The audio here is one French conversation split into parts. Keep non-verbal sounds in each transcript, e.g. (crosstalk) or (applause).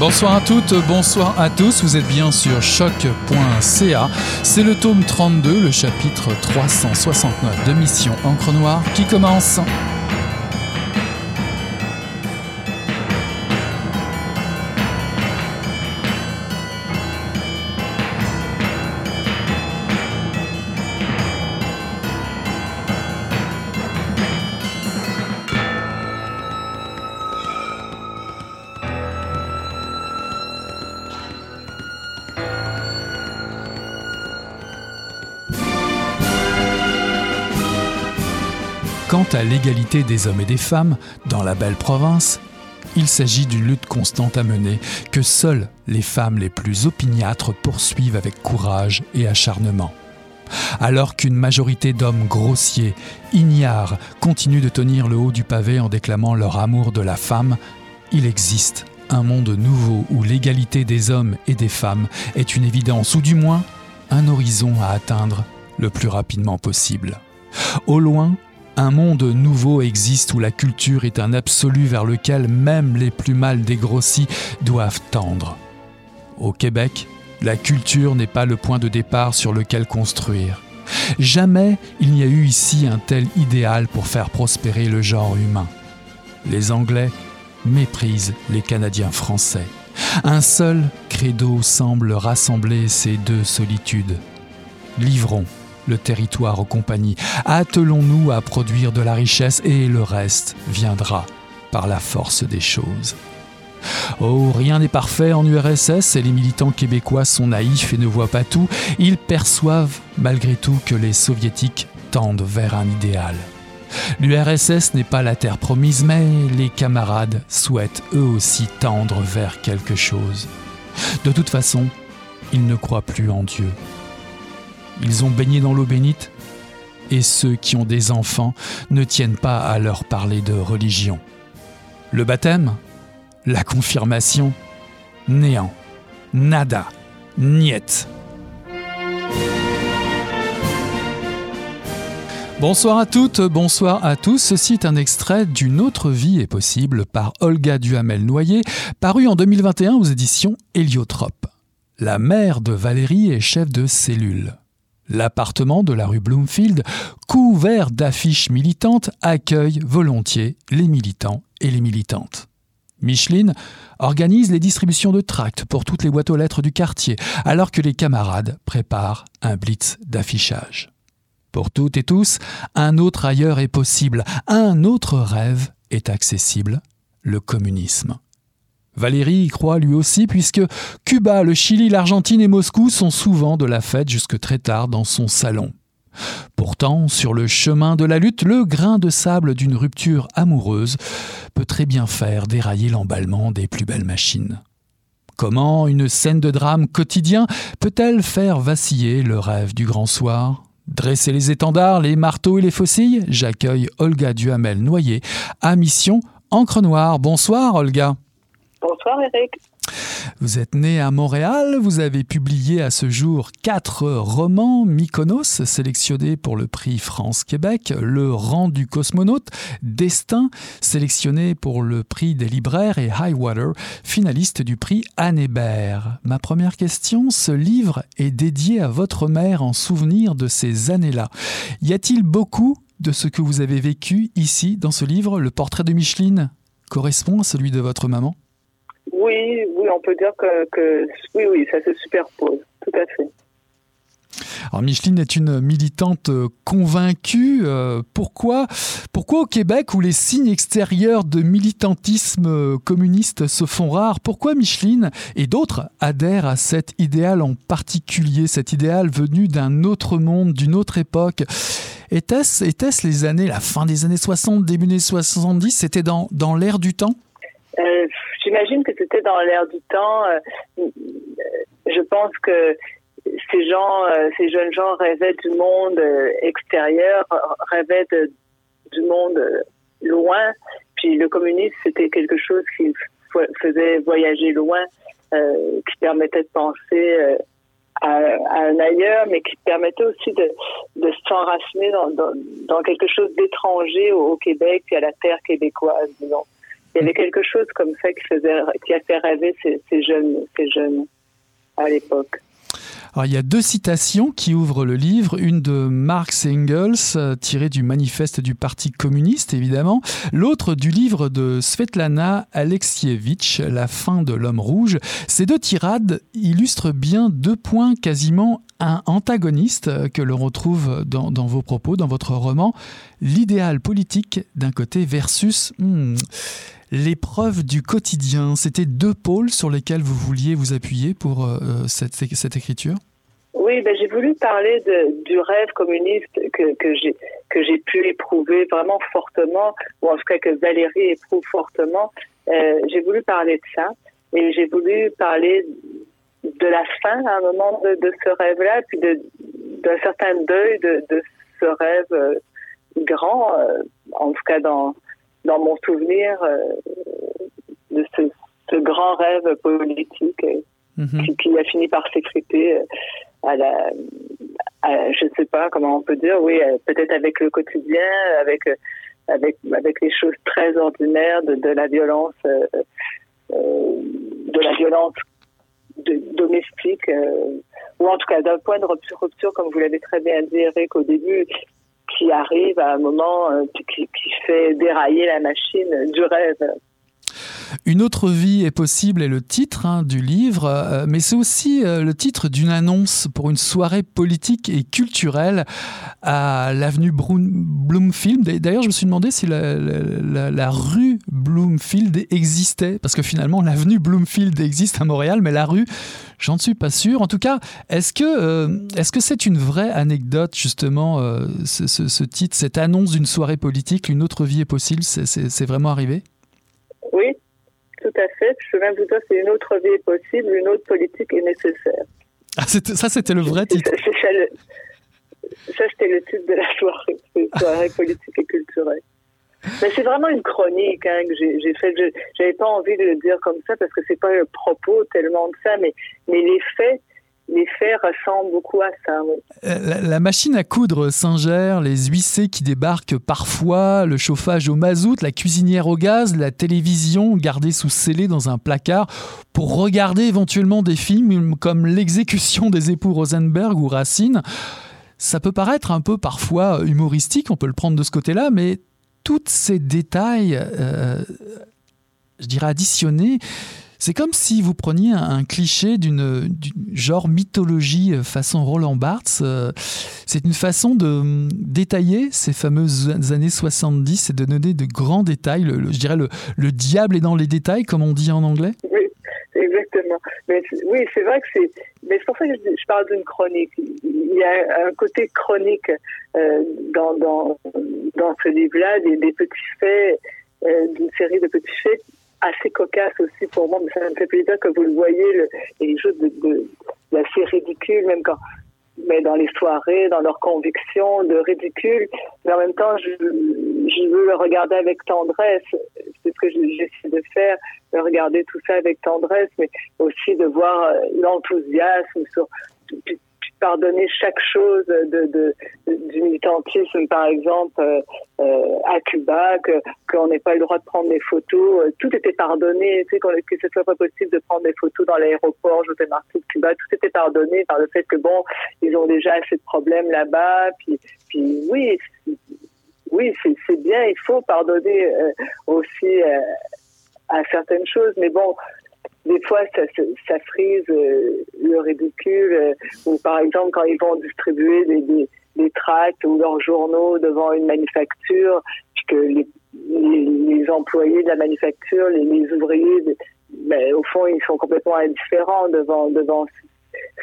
Bonsoir à toutes, bonsoir à tous, vous êtes bien sur choc.ca. C'est le tome 32, le chapitre 369 de Mission Encre Noire qui commence. À l'égalité des hommes et des femmes dans la belle province, il s'agit d'une lutte constante à mener que seules les femmes les plus opiniâtres poursuivent avec courage et acharnement. Alors qu'une majorité d'hommes grossiers, ignares, continuent de tenir le haut du pavé en déclamant leur amour de la femme, il existe un monde nouveau où l'égalité des hommes et des femmes est une évidence, ou du moins un horizon à atteindre le plus rapidement possible. Au loin, un monde nouveau existe où la culture est un absolu vers lequel même les plus mal dégrossis doivent tendre. Au Québec, la culture n'est pas le point de départ sur lequel construire. Jamais il n'y a eu ici un tel idéal pour faire prospérer le genre humain. Les Anglais méprisent les Canadiens français. Un seul credo semble rassembler ces deux solitudes. Livrons le territoire aux compagnies. Attelons-nous à produire de la richesse et le reste viendra par la force des choses. Oh, rien n'est parfait en URSS et les militants québécois sont naïfs et ne voient pas tout. Ils perçoivent malgré tout que les soviétiques tendent vers un idéal. L'URSS n'est pas la terre promise, mais les camarades souhaitent eux aussi tendre vers quelque chose. De toute façon, ils ne croient plus en Dieu. Ils ont baigné dans l'eau bénite et ceux qui ont des enfants ne tiennent pas à leur parler de religion. Le baptême La confirmation Néant. Nada. Niet. Bonsoir à toutes, bonsoir à tous. Ceci est un extrait d'une autre vie est possible par Olga Duhamel-Noyer, paru en 2021 aux éditions Héliotrope. La mère de Valérie est chef de cellule. L'appartement de la rue Bloomfield, couvert d'affiches militantes, accueille volontiers les militants et les militantes. Micheline organise les distributions de tracts pour toutes les boîtes aux lettres du quartier, alors que les camarades préparent un blitz d'affichage. Pour toutes et tous, un autre ailleurs est possible, un autre rêve est accessible, le communisme. Valérie y croit lui aussi puisque Cuba, le Chili, l'Argentine et Moscou sont souvent de la fête jusque très tard dans son salon. Pourtant, sur le chemin de la lutte, le grain de sable d'une rupture amoureuse peut très bien faire dérailler l'emballement des plus belles machines. Comment une scène de drame quotidien peut-elle faire vaciller le rêve du grand soir? Dresser les étendards, les marteaux et les faucilles? J'accueille Olga Duhamel Noyer à Mission Encre Noire. Bonsoir Olga. Bonsoir Eric. Vous êtes né à Montréal, vous avez publié à ce jour quatre romans Mykonos, sélectionnés pour le prix France-Québec, Le rang du cosmonaute, Destin, sélectionné pour le prix des libraires, et Highwater, finaliste du prix Anne Hébert. Ma première question, ce livre est dédié à votre mère en souvenir de ces années-là. Y a-t-il beaucoup de ce que vous avez vécu ici dans ce livre Le portrait de Micheline correspond à celui de votre maman? Oui, oui, on peut dire que, oui, oui, ça se superpose, tout à fait. Alors Micheline est une militante convaincue. Euh, pourquoi, pourquoi au Québec, où les signes extérieurs de militantisme communiste se font rares, pourquoi Micheline et d'autres adhèrent à cet idéal en particulier, cet idéal venu d'un autre monde, d'une autre époque? Était-ce était les années, la fin des années 60, début des années 70, c'était dans, dans l'air du temps? Euh, J'imagine que c'était dans l'air du temps. Euh, je pense que ces gens, euh, ces jeunes gens rêvaient du monde extérieur, rêvaient du monde loin. Puis le communisme, c'était quelque chose qui faisait voyager loin, qui permettait de penser à, un ailleurs, mais qui permettait aussi de, de s'enraciner dans, quelque chose d'étranger au, au, Québec et à la terre québécoise, disons. Il y avait quelque chose comme ça qui, faisait, qui a fait rêver ces, jeunes, ces jeunes à l'époque. Alors, il y a deux citations qui ouvrent le livre, une de Marx Engels, euh, tirée du manifeste du Parti communiste, évidemment, l'autre du livre de Svetlana Alexievitch, La fin de l'homme rouge. Ces deux tirades illustrent bien deux points quasiment antagonistes euh, que l'on retrouve dans, vos propos, dans votre roman, l'idéal politique d'un côté versus... Hmm, l'épreuve du quotidien. C'était deux pôles sur lesquels vous vouliez vous appuyer pour euh, cette, cette, écriture? Oui, ben, j'ai voulu parler du rêve communiste que, j'ai pu éprouver vraiment fortement, ou en tout cas que Valérie éprouve fortement. Euh, j'ai voulu parler de ça et j'ai voulu parler de la fin à un moment de, ce rêve-là, puis d'un certain deuil de, ce rêve euh, grand, en tout cas dans dans mon souvenir euh, de ce, grand rêve politique euh, mhm. qui, a fini par s'effriter euh, à la, je ne sais pas comment on peut dire, oui, peut-être avec le quotidien, avec avec avec les choses très ordinaires de, la violence, de la violence domestique, ou en tout cas d'un point de rupture, rupture, comme vous l'avez très bien dit, Eric, au début, qui arrive à un moment euh, qui, fait dérailler la machine du rêve. Une autre vie est possible est le titre hein, du livre, euh, mais c'est aussi euh, le titre d'une annonce pour une soirée politique et culturelle à l'avenue Bloomfield. D'ailleurs, je me suis demandé si la, rue Bloomfield existait, parce que finalement, l'avenue Bloomfield existe à Montréal, mais la rue, j'en suis pas sûr. En tout cas, est-ce que euh, que c'est une vraie anecdote justement ce, ce, titre, cette annonce d'une soirée politique, une autre vie est possible, c'est vraiment arrivé? Oui, tout à fait. Je peux même vous dire c'est une autre vie est possible, une autre politique est nécessaire. Ah, ça, c'était le vrai titre. (laughs) Ça, c'était le titre de la soirée, soirée politique et culturelle. Mais c'est vraiment une chronique hein, que j'ai fait. J'avais pas envie de le dire comme ça parce que c'est pas un propos tellement de ça, mais, mais les faits les faits ressemblent beaucoup à ça. Euh, la, machine à coudre Singer, les huissiers qui débarquent parfois, le chauffage au mazout, la cuisinière au gaz, la télévision gardée sous scellé dans un placard pour regarder éventuellement des films comme L'exécution des époux Rosenberg ou Racine. Ça peut paraître un peu parfois humoristique, on peut le prendre de ce côté-là, mais tous ces détails, euh, je dirais additionnés, c'est comme si vous preniez un, cliché d'une genre mythologie euh, façon Roland Barthes. Euh, c'est une façon de hum, détailler ces fameuses années 70 et de donner de grands détails. je dirais le, le diable est dans les détails, comme on dit en anglais. Oui, exactement. Mais, oui, c'est vrai que c'est. Mais c'est pour ça que je, parle d'une chronique. Il y a un côté chronique euh, dans, dans, dans ce livre-là, des, petits faits, d'une série de petits faits assez cocasse aussi pour moi, mais ça me fait plaisir que vous le voyez, le, les choses de, de, de, assez ridicules, même quand, mais dans les soirées, dans leurs convictions, de ridicule. Mais en même temps, je, je veux le regarder avec tendresse. C'est ce que j'essaie de faire, de regarder tout ça avec tendresse, mais aussi de voir l'enthousiasme sur pardonner chaque chose de, de, du militantisme, par exemple, euh, euh, à Cuba, que qu'on n'ait pas le droit de prendre des photos. Euh, tout était pardonné, tu que ce soit pas possible de prendre des photos dans l'aéroport José Marti de Cuba. Tout était pardonné par le fait que bon, ils ont déjà assez de problèmes là-bas. Puis, puis oui, oui, c'est bien. Il faut pardonner aussi à certaines choses, mais bon des fois, ça, frise euh, le ridicule. Euh, ou par exemple, quand ils vont distribuer des, tracts ou leurs journaux devant une manufacture, que les, employés de la manufacture, les, ouvriers, ben, au fond, ils sont complètement indifférents devant devant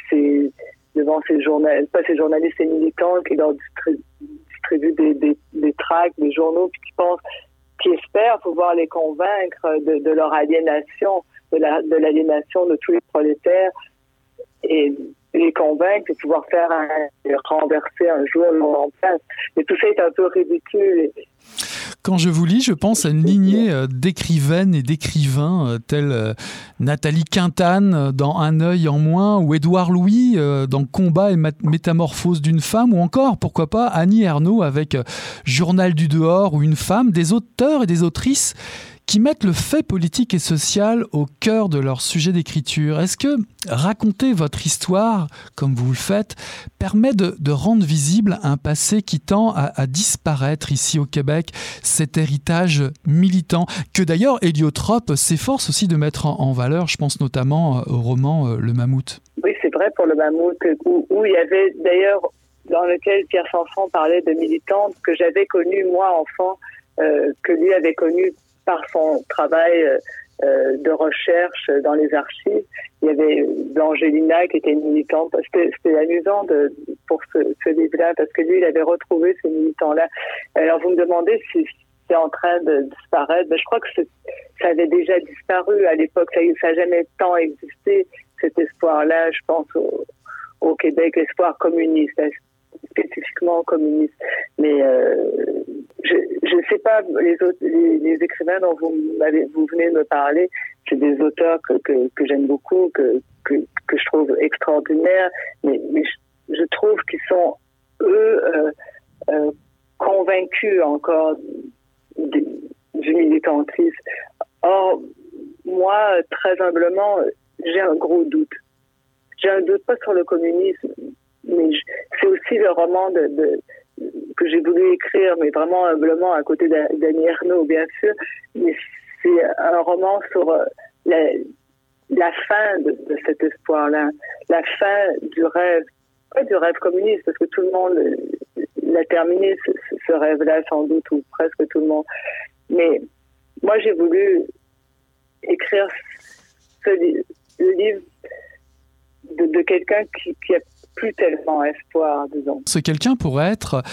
ces devant ces journalistes, pas ces journalistes et militants qui leur distribuent des tracts, des journaux, puis qui pensent, qui espèrent pouvoir les convaincre de, de leur aliénation de l'aliénation de, tous les prolétaires et les convaincre et pouvoir faire un, renverser un jour le monde en place. Mais tout ça est un peu ridicule. Quand je vous lis, je pense à une lignée euh, d'écrivaines et d'écrivains euh, tels euh, Nathalie Quintane dans Un œil en moins ou Édouard Louis dans Combat et métamorphose d'une femme ou encore, pourquoi pas, Annie Ernaux avec Journal du dehors ou Une femme, des auteurs et des autrices qui mettent le fait politique et social au cœur de leur sujet d'écriture. Est-ce que raconter votre histoire, comme vous le faites, permet de, rendre visible un passé qui tend à, disparaître ici au Québec, cet héritage militant, que d'ailleurs Héliotrope s'efforce aussi de mettre en, valeur, je pense notamment au roman euh, Le Mammouth? Oui, c'est vrai pour Le Mammouth, où, il y avait d'ailleurs, dans lequel Pierre Sanson parlait de militante, que j'avais connue moi enfant, euh, que lui avait connue par son travail euh, euh, de recherche dans les archives. Il y avait Blangelina qui était militante. C'était amusant pour ce, ce livre-là parce que lui, il avait retrouvé ces militants-là. Alors vous me demandez si c'est en train de disparaître. Ben, je crois que ça avait déjà disparu à l'époque. Ça n'a jamais tant existé, cet espoir-là, je pense, au, au Québec, l'espoir communiste spécifiquement communiste. Mais euh, je ne sais pas, les, autres, les, écrivains dont vous, vous venez de me parler, c'est des auteurs que, que, que j'aime beaucoup, que, que, que, je trouve extraordinaires, mais, mais je, trouve qu'ils sont, eux, euh, euh, convaincus encore du, du militantisme. Or, moi, très humblement, j'ai un gros doute. J'ai un doute pas sur le communisme, mais c'est aussi le roman de, que j'ai voulu écrire, mais vraiment humblement à côté d'Annie Ernaux, bien sûr. Mais c'est un roman sur euh, la, fin de, cet espoir-là, la fin du rêve, pas du rêve communiste, parce que tout le monde l'a terminé, ce, rêve-là, sans doute, ou presque tout le monde. Mais moi, j'ai voulu écrire le livre de, quelqu'un qui a plus tellement espoir, disons. Ce quelqu'un pourrait être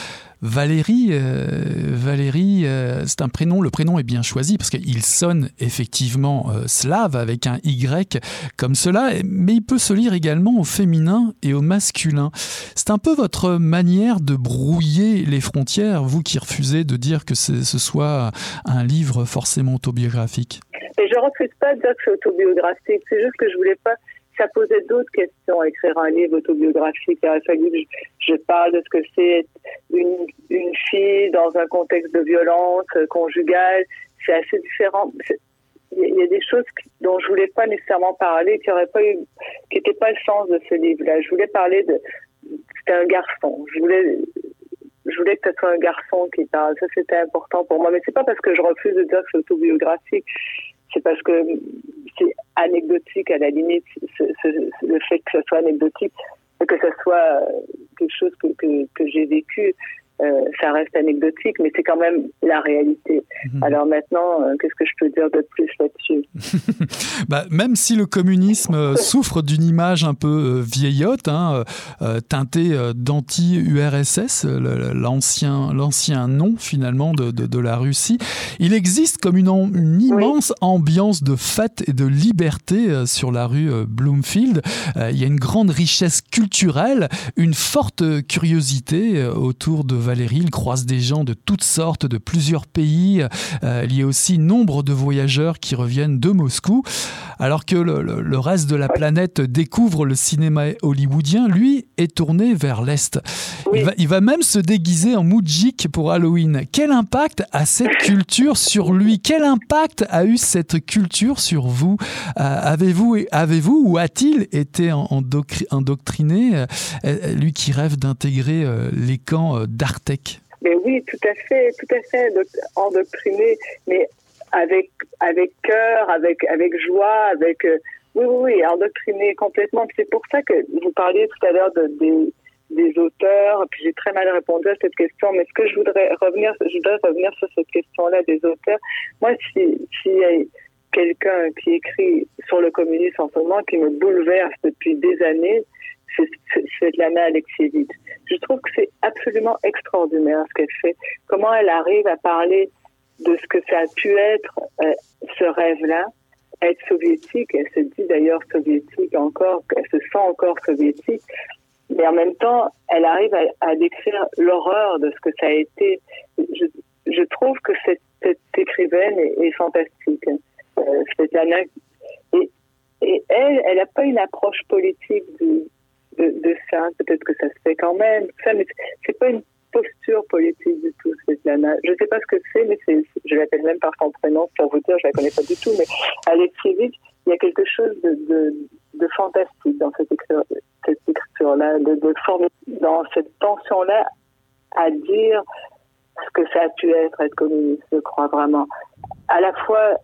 Valérie. Euh, Valérie, euh, c'est un prénom, le prénom est bien choisi parce qu'il sonne effectivement euh, slave avec un Y comme cela, mais il peut se lire également au féminin et au masculin. C'est un peu votre manière de brouiller les frontières, vous qui refusez de dire que ce soit un livre forcément autobiographique? Et je refuse pas de dire que c'est autobiographique, c'est juste que je voulais pas ça posait d'autres questions écrire un livre autobiographique. Il a fallu que je, parle de ce que c'est une, une fille dans un contexte de violence conjugale. C'est assez différent. Il y a des choses dont je voulais pas nécessairement parler, qui pas eu, qui n'étaient pas le sens de ce livre-là. Je voulais parler de, c'était un garçon. Je voulais, je voulais que ce soit un garçon qui parle. Ça, c'était important pour moi. Mais c'est pas parce que je refuse de dire que c'est autobiographique c'est parce que c'est anecdotique à la limite, le fait que ce soit anecdotique, que ce soit quelque chose que, que j'ai vécu. Euh, ça reste anecdotique, mais c'est quand même la réalité. Mhm. Alors maintenant, euh, qu'est-ce que je peux dire de plus là-dessus? (laughs) Bah, Même si le communisme euh, (laughs) souffre d'une image un peu vieillotte, hein, teintée d'anti-URSS, l'ancien, l'ancien nom finalement de, de, la Russie, il existe comme une, une immense ambiance de fête et de liberté sur la rue Bloomfield. il y a une grande richesse culturelle, une forte curiosité autour de Valérie. Il croise des gens de toutes sortes, de plusieurs pays. Euh, il y a aussi nombre de voyageurs qui reviennent de Moscou. Alors que le, reste de la planète découvre le cinéma hollywoodien, lui est tourné vers l'Est. Il, va, même se déguiser en moujik pour Halloween. Quel impact a cette culture sur lui? Quel impact a eu cette culture sur vous? Euh, Avez-vous avez ou a-t-il été endoctriné, euh, lui qui rêve d'intégrer les camps d'art mais oui, tout à fait, tout à fait endoctriné, mais avec avec cœur, avec avec joie, avec euh, oui, oui, oui, endoctriné complètement. C'est pour ça que vous parliez tout à l'heure de, des, des auteurs, puis j'ai très mal répondu à cette question, mais ce que je voudrais revenir, je voudrais revenir sur cette question-là des auteurs. Moi, si, si quelqu'un qui écrit sur le communisme en ce moment qui me bouleverse depuis des années, c'est Lana Alexievitch. Je trouve que c'est absolument extraordinaire ce qu'elle fait. Comment elle arrive à parler de ce que ça a pu être euh, ce rêve-là, être soviétique. Elle se dit d'ailleurs soviétique encore, elle se sent encore soviétique. Mais en même temps, elle arrive à, décrire l'horreur de ce que ça a été. Je, je trouve que cette, cette écrivaine est, fantastique. Euh, Svetlana. Et, et elle, elle n'a pas une approche politique du, de, ça. Peut-être que ça se fait quand même. Ça, mais c'est pas une posture politique du tout, cette Svetlana. Je ne sais pas ce que c'est, mais c'est, je l'appelle même par son prénom pour vous dire, je la connais pas du tout, mais Alexievich, il y a quelque chose de, fantastique dans cette écriture, écriture-là, de, de dans cette tension-là à dire ce que ça a pu être être communiste, je crois vraiment. À la fois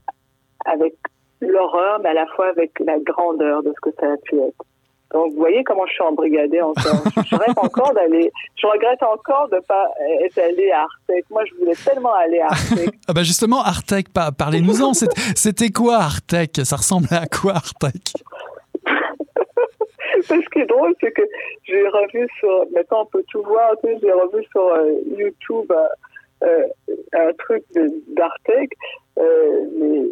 avec l'horreur, mais à la fois avec la grandeur de ce que ça a pu être. Donc, vous voyez comment je suis embrigadée encore. je rêve encore d'aller, je regrette encore de pas être allée à Artec. Moi, je voulais tellement aller à Artec. ah bah justement, Artec, parlez-nous-en. C'était quoi Artec? Ça ressemblait à quoi Artec? (laughs) Ce qui est drôle, c'est que j'ai revu sur, maintenant on peut tout voir, j'ai revu sur euh, YouTube euh, euh, un truc d'Artec, euh,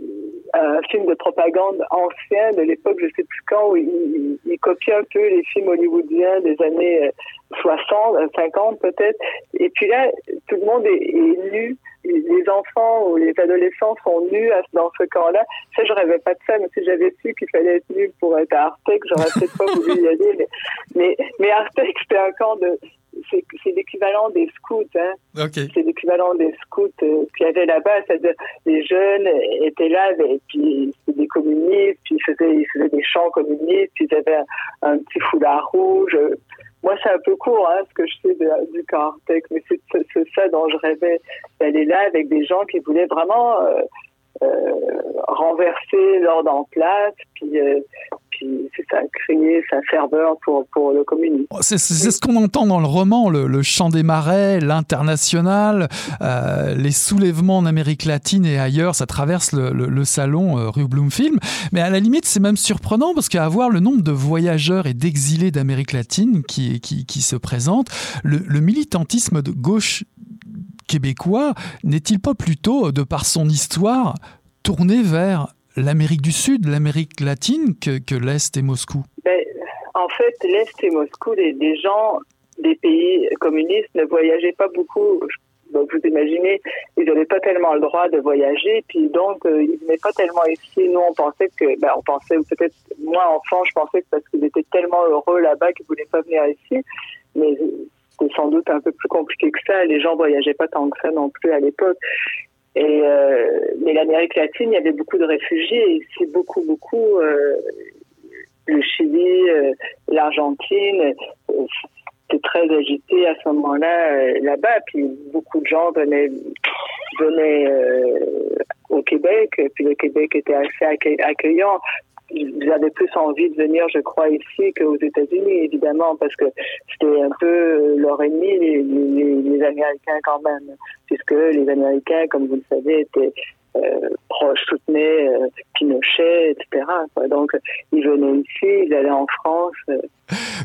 un film de propagande ancien de l'époque, je sais plus quand, où il, il, un peu les films hollywoodiens des années 60, euh, 50 peut-être. Et puis là, tout le monde est, est, nu. Les enfants ou les adolescents sont nus dans ce camp-là. Ça, je rêvais pas de ça, mais si j'avais su qu'il fallait être nu pour être à Artec, j'aurais peut-être pas voulu y aller. Mais, mais, mais Artec, c'était un camp de, c'est l'équivalent des scouts. Hein. C'est l'équivalent des scouts euh, qu'il y avait là-bas. C'est-à-dire les jeunes étaient là, et puis c'était des communistes, puis ils faisaient, ils faisaient des chants communistes, puis ils avaient un, petit foulard rouge. Moi, c'est un peu court, hein, ce que je sais du Cartec, mais c'est ça dont je rêvais d'aller là avec des gens qui voulaient vraiment euh, euh, renverser l'ordre en place, puis, euh, puis ça, créer sa ferveur pour, pour le communisme. Oh, c'est ce qu'on entend dans le roman, le, le chant des marais, l'international, euh, les soulèvements en Amérique latine et ailleurs, ça traverse le, salon rue Bloomfield. Mais à la limite, c'est même surprenant parce qu'à voir le nombre de voyageurs et d'exilés d'Amérique latine qui, qui, se présentent, le militantisme de gauche québécois n'est-il pas plutôt, de par son histoire, tourné vers l'Amérique du Sud, l'Amérique latine que, l'Est et Moscou ben, En fait, l'Est et Moscou, les, gens des pays communistes ne voyageaient pas beaucoup. Vous imaginez, ils n'avaient pas tellement le droit de voyager, puis donc euh, ils venaient pas tellement ici. Nous, on pensait que, ben, on pensait, ou peut-être moi enfant, je pensais que parce qu'ils étaient tellement heureux là-bas qu'ils voulaient pas venir ici. Mais c'était sans doute un peu plus compliqué que ça. Les gens voyageaient pas tant que ça non plus à l'époque. Euh, mais l'Amérique latine, il y avait beaucoup de réfugiés. Et c'est beaucoup, beaucoup. Euh, le Chili, euh, l'Argentine, c'était très agité à ce moment-là là-bas. Puis beaucoup de gens venaient venaient au Québec. Puis le Québec était assez accueillant ils avaient plus envie de venir, je crois, ici qu'aux États-Unis, évidemment, parce que c'était un peu leur ennemi, les, les, les, Américains quand même, puisque les Américains, comme vous le savez, étaient euh, proches, soutenaient euh, Pinochet, etc. Quoi. Donc, ils venaient ici, ils allaient en France. Euh,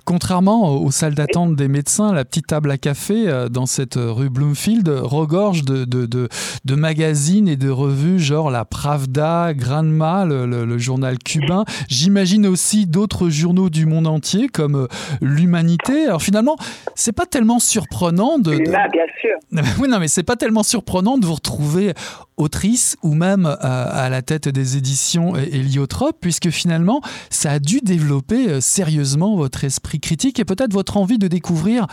Contrairement aux salles d'attente des médecins, la petite table à café euh, dans cette rue Bloomfield regorge de, de, de, de magazines et de revues genre la Pravda, Granma, le, le, le journal cubain. J'imagine aussi d'autres journaux du monde entier comme euh, l'Humanité. Alors finalement, c'est pas tellement surprenant de. de... Là, bien sûr. (laughs) oui, non, mais c'est pas tellement surprenant de vous retrouver autrice ou même euh, à la tête des éditions héliotrope, puisque finalement, ça a dû développer euh, sérieusement votre esprit critique et peut-être votre envie de découvrir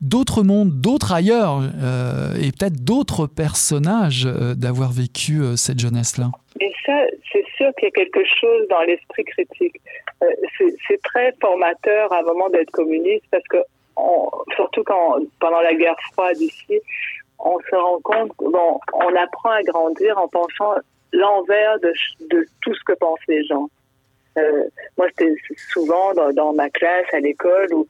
d'autres mondes, d'autres ailleurs, euh, et peut-être d'autres personnages d'avoir vécu cette jeunesse-là. Et ça, c'est sûr qu'il y a quelque chose dans l'esprit critique. C'est très formateur à un moment d'être communiste parce que, surtout quand, pendant la guerre froide ici, on se rend compte bon, on apprend à grandir en pensant l'envers de, de, tout ce que pensent les gens. Euh, moi, c'était souvent dans, dans, ma classe à l'école où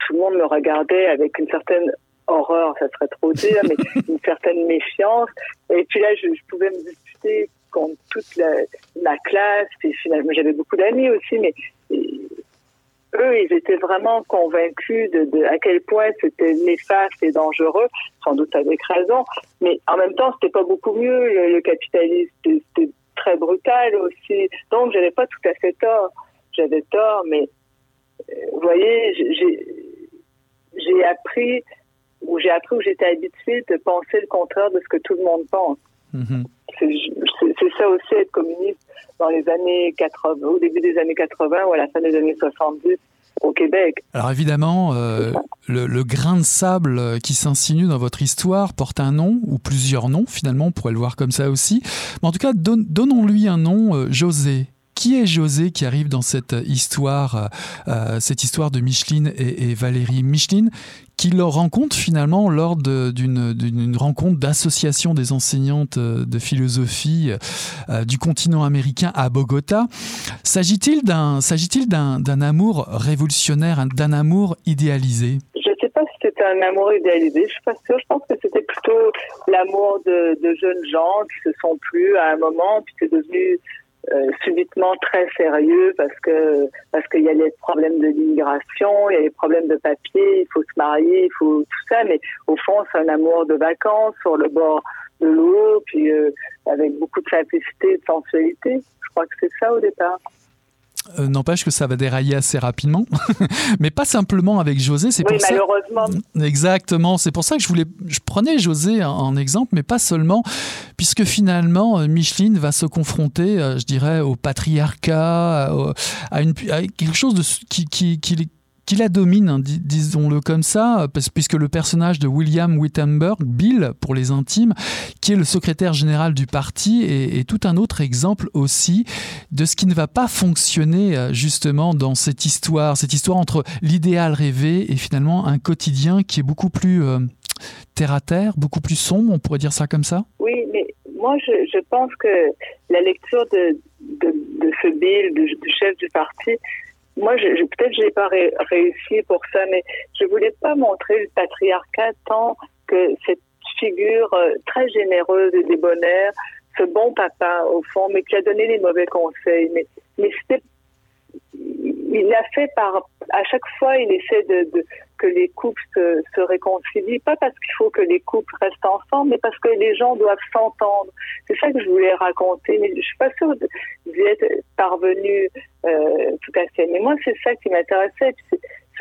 tout le monde me regardait avec une certaine horreur, ça serait trop dire, mais (laughs) une certaine méfiance. Et puis là, je, je pouvais me disputer contre toute la, ma classe. Puis finalement, j'avais beaucoup d'amis aussi, mais eux, ils étaient vraiment convaincus de, à quel point c'était néfaste et dangereux, sans doute avec raison. Mais en même temps, c'était pas beaucoup mieux le, le capitalisme. C'était très brutal aussi. Donc, j'avais pas tout à fait tort. J'avais tort, mais euh, vous voyez, j'ai appris ou j'ai appris où j'étais habituée de penser le contraire de ce que tout le monde pense. -hmm. C'est ça aussi être communiste dans les années 80, au début des années 80 ou à la fin des années 70. au Québec. Alors évidemment, euh, le, grain de sable qui s'insinue dans votre histoire porte un nom, ou plusieurs noms finalement, on pourrait le voir comme ça aussi. Mais en tout cas, donnons-lui un nom, euh, José. Qui est José qui arrive dans cette histoire, euh, cette histoire de Micheline et, Valérie Micheline, qui le rencontre finalement lors d'une rencontre d'association des enseignantes de philosophie euh, du continent américain à Bogota. S'agit-il d'un s'agit-il d'un amour révolutionnaire, d'un amour idéalisé? Je ne sais pas si c'était un amour idéalisé. Je suis pas sûre. Je pense que c'était plutôt l'amour de, de, jeunes gens qui se sont plus à un moment, puis c'est devenu euh, subitement très sérieux parce que parce qu'il y a les problèmes de l'immigration, il y a les problèmes de papier, il faut se marier, il faut tout ça, mais au fond c'est un amour de vacances sur le bord de l'eau, puis euh, avec beaucoup de simplicité et de sensualité. Je crois que c'est ça au départ. Euh, n'empêche que ça va dérailler assez rapidement, (laughs) mais pas simplement avec José. C'est oui, malheureusement. Exactement. C'est pour ça que je voulais, je prenais José en, exemple, mais pas seulement, puisque finalement euh, Micheline va se confronter, euh, je dirais, au patriarcat, à, une, quelque chose de, qui, qui, qui qui la domine, hein, disons-le comme ça, puisque le personnage de William Wittenberg, Bill pour les intimes, qui est le secrétaire général du parti, est, tout un autre exemple aussi de ce qui ne va pas fonctionner euh, justement dans cette histoire, cette histoire entre l'idéal rêvé et finalement un quotidien qui est beaucoup plus euh, terre à terre, beaucoup plus sombre, on pourrait dire ça comme ça? Oui, mais moi je, pense que la lecture de, ce Bill, du chef du parti, moi, peut-être j'ai pas réussi pour ça, mais je voulais pas montrer le patriarcat tant que cette figure euh, très généreuse et débonnaire, ce bon papa au fond, mais qui a donné les mauvais conseils. Mais, mais c'était il l'a fait par à chaque fois il essaie de, de que les couples se, réconcilient. Pas parce qu'il faut que les couples restent ensemble mais parce que les gens doivent s'entendre. C'est ça que je voulais raconter mais je suis pas sûre d'y être parvenue euh, tout à fait. Mais moi c'est ça qui m'intéressait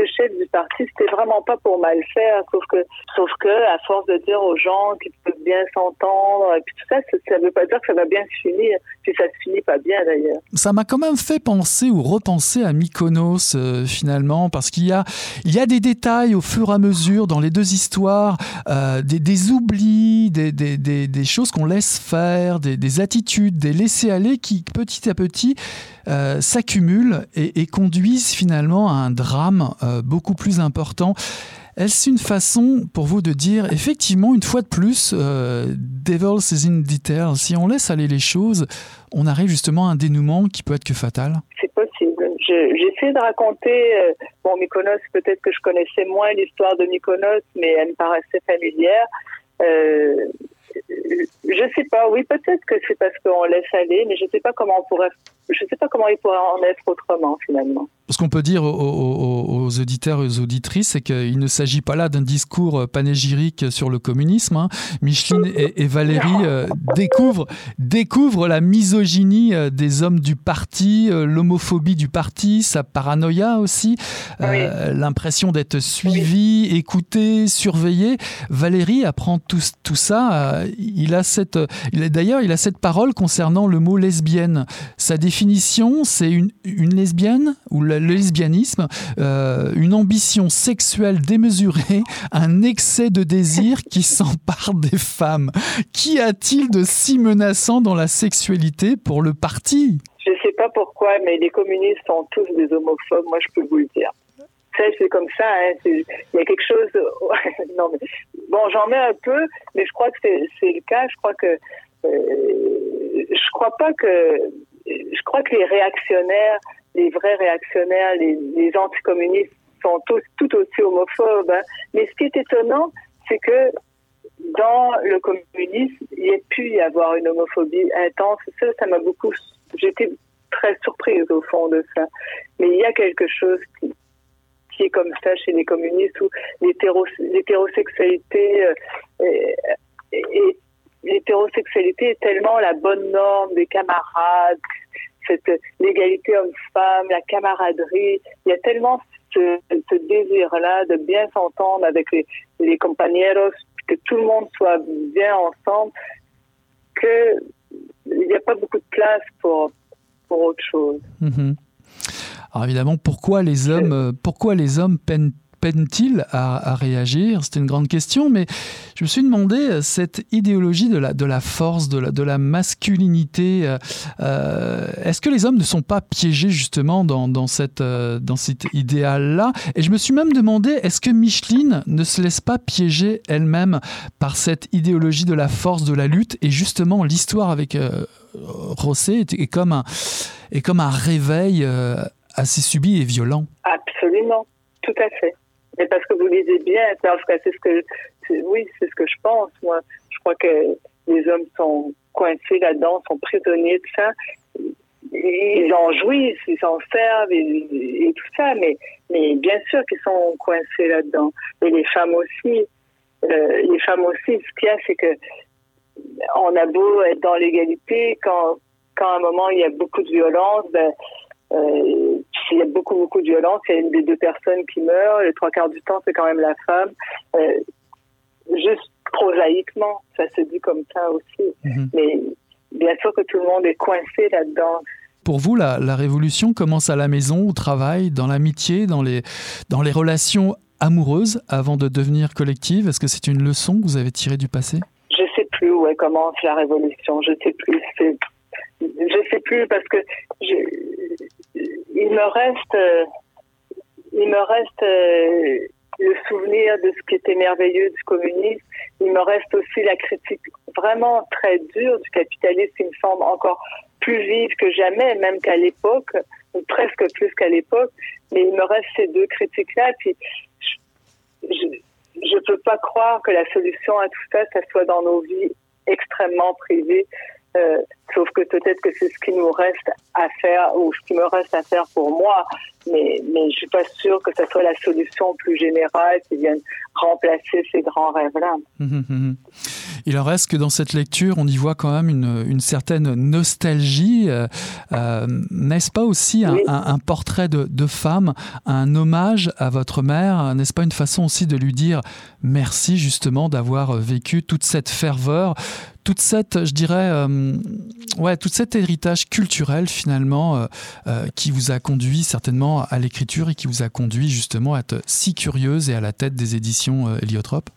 chef du parti, c'était vraiment pas pour mal faire, sauf que, sauf que, à force de dire aux gens qu'ils peuvent bien s'entendre, et puis tout ça, ça, ne veut pas dire que ça va bien se finir, puis ça se finit pas bien d'ailleurs. Ça m'a quand même fait penser ou repenser à Mykonos euh, finalement, parce qu'il y a, il y a des détails au fur et à mesure dans les deux histoires, euh, des, des, oublis, des, des, des, choses qu'on laisse faire, des, des attitudes, des laisser aller qui petit à petit euh, s'accumulent et, conduisent finalement à un drame euh, beaucoup plus important. Est-ce une façon pour vous de dire, effectivement, une fois de plus, euh, Devil's is in detail, si on laisse aller les choses, on arrive justement à un dénouement qui peut être que fatal C'est possible. J'essaie de raconter, bon, Mykonos, peut-être que je connaissais moins l'histoire de Mykonos, mais elle me paraissait familière. Je sais pas, oui, peut-être que c'est parce qu'on laisse aller, mais je sais pas comment on pourrait je ne sais pas comment il pourrait en être autrement finalement. Ce qu'on peut dire aux, auditeurs et aux auditrices, c'est qu'il ne s'agit pas là d'un discours panégyrique sur le communisme. Hein. Micheline et, Valérie euh, découvrent, découvrent la misogynie euh, des hommes du parti, euh, l'homophobie du parti, sa paranoïa aussi, l'impression d'être suivi, écouté, surveillé. Valérie apprend tout, tout ça. Il a d'ailleurs, il a cette parole concernant le mot lesbienne. Sa définition, c'est une, une lesbienne ou le lesbianisme, euh, une ambition sexuelle démesurée, un excès de désir qui (laughs) s'empare des femmes. Qu'y a-t-il de si menaçant dans la sexualité pour le parti? Je ne sais pas pourquoi, mais les communistes sont tous des homophobes, moi je peux vous le dire. C'est comme ça, hein, il y a quelque chose. (laughs) non, mais, bon, j'en mets un peu, mais je crois que c'est le cas. Je crois que euh, je crois pas que je crois que les réactionnaires les vrais réactionnaires, les, les anticommunistes sont tout aussi homophobes. Hein. Mais ce qui est étonnant, c'est que dans le communisme, il y a pu y avoir une homophobie intense. Ça m'a beaucoup. J'étais très surprise au fond de ça. Mais il y a quelque chose qui, est comme ça chez les communistes où l'hétérosexualité euh, et l'hétérosexualité est tellement la bonne norme des camarades, cette l'égalité homme-femme, la camaraderie. Il y a tellement ce, désir-là de bien s'entendre avec les, les compañeros, que tout le monde soit bien ensemble, qu'il n'y a pas beaucoup de place pour, pour autre chose. Mm-hmm. Alors évidemment, pourquoi les hommes, euh, pourquoi les hommes peinent peinent-ils à, réagir? C'était une grande question, mais je me suis demandé, euh, cette idéologie de la, de la force, de la, de la masculinité, euh, euh, est-ce que les hommes ne sont pas piégés justement dans, dans, cette, dans cet idéal-là? Et je me suis même demandé, est-ce que Micheline ne se laisse pas piéger elle-même par cette idéologie de la force, de la lutte? Et justement, l'histoire avec Rosset est, comme un, est comme un réveil assez subi et violent. Absolument, tout à fait. Mais parce que vous lisez bien, c'est ce que, oui, c'est ce que je pense. Moi, je crois que les hommes sont coincés là-dedans, sont prisonniers de ça. Ils en jouissent, ils s'en servent et, tout ça, mais, mais bien sûr qu'ils sont coincés là-dedans. Et les femmes aussi. Euh, les femmes aussi, ce qu'il y a, c'est que on a beau être dans l'égalité, quand, quand à un moment il y a beaucoup de violence, ben, euh, s'il y a beaucoup, beaucoup de violence, il y a une des deux personnes qui meurt. Les trois quarts du temps, c'est quand même la femme. Euh, juste prosaïquement, ça se dit comme ça aussi. Mhm. Mais bien sûr que tout le monde est coincé là-dedans. Pour vous, la, la, révolution commence à la maison, au travail, dans l'amitié, dans les, dans les relations amoureuses avant de devenir collective. Est-ce que c'est une leçon que vous avez tirée du passé? Je sais plus où elle commence la révolution. Je sais plus. Je sais plus parce que je, il me reste, euh, il me reste euh, le souvenir de ce qui était merveilleux du communisme. Il me reste aussi la critique vraiment très dure du capitalisme qui me semble encore plus vive que jamais, même qu'à l'époque, ou presque plus qu'à l'époque. Mais il me reste ces deux critiques-là. Puis je ne peux pas croire que la solution à tout ça, ça soit dans nos vies extrêmement privées. Euh, sauf que peut-être que c'est ce qui nous reste à faire ou ce qui me reste à faire pour moi, mais, mais je suis pas sûre que ce soit la solution plus générale qui vienne remplacer ces grands rêves-là. Hum, hum, hum, Il en reste que dans cette lecture, on y voit quand même une, une certaine nostalgie. Euh, euh, N'est-ce pas aussi un, un, portrait de, de, femme, un hommage à votre mère N'est-ce pas une façon aussi de lui dire merci justement d'avoir vécu toute cette ferveur toute cette, je dirais, euh, ouais, tout cet héritage culturel finalement euh, euh, qui vous a conduit certainement à l'écriture et qui vous a conduit justement à être si curieuse et à la tête des éditions Héliotrope?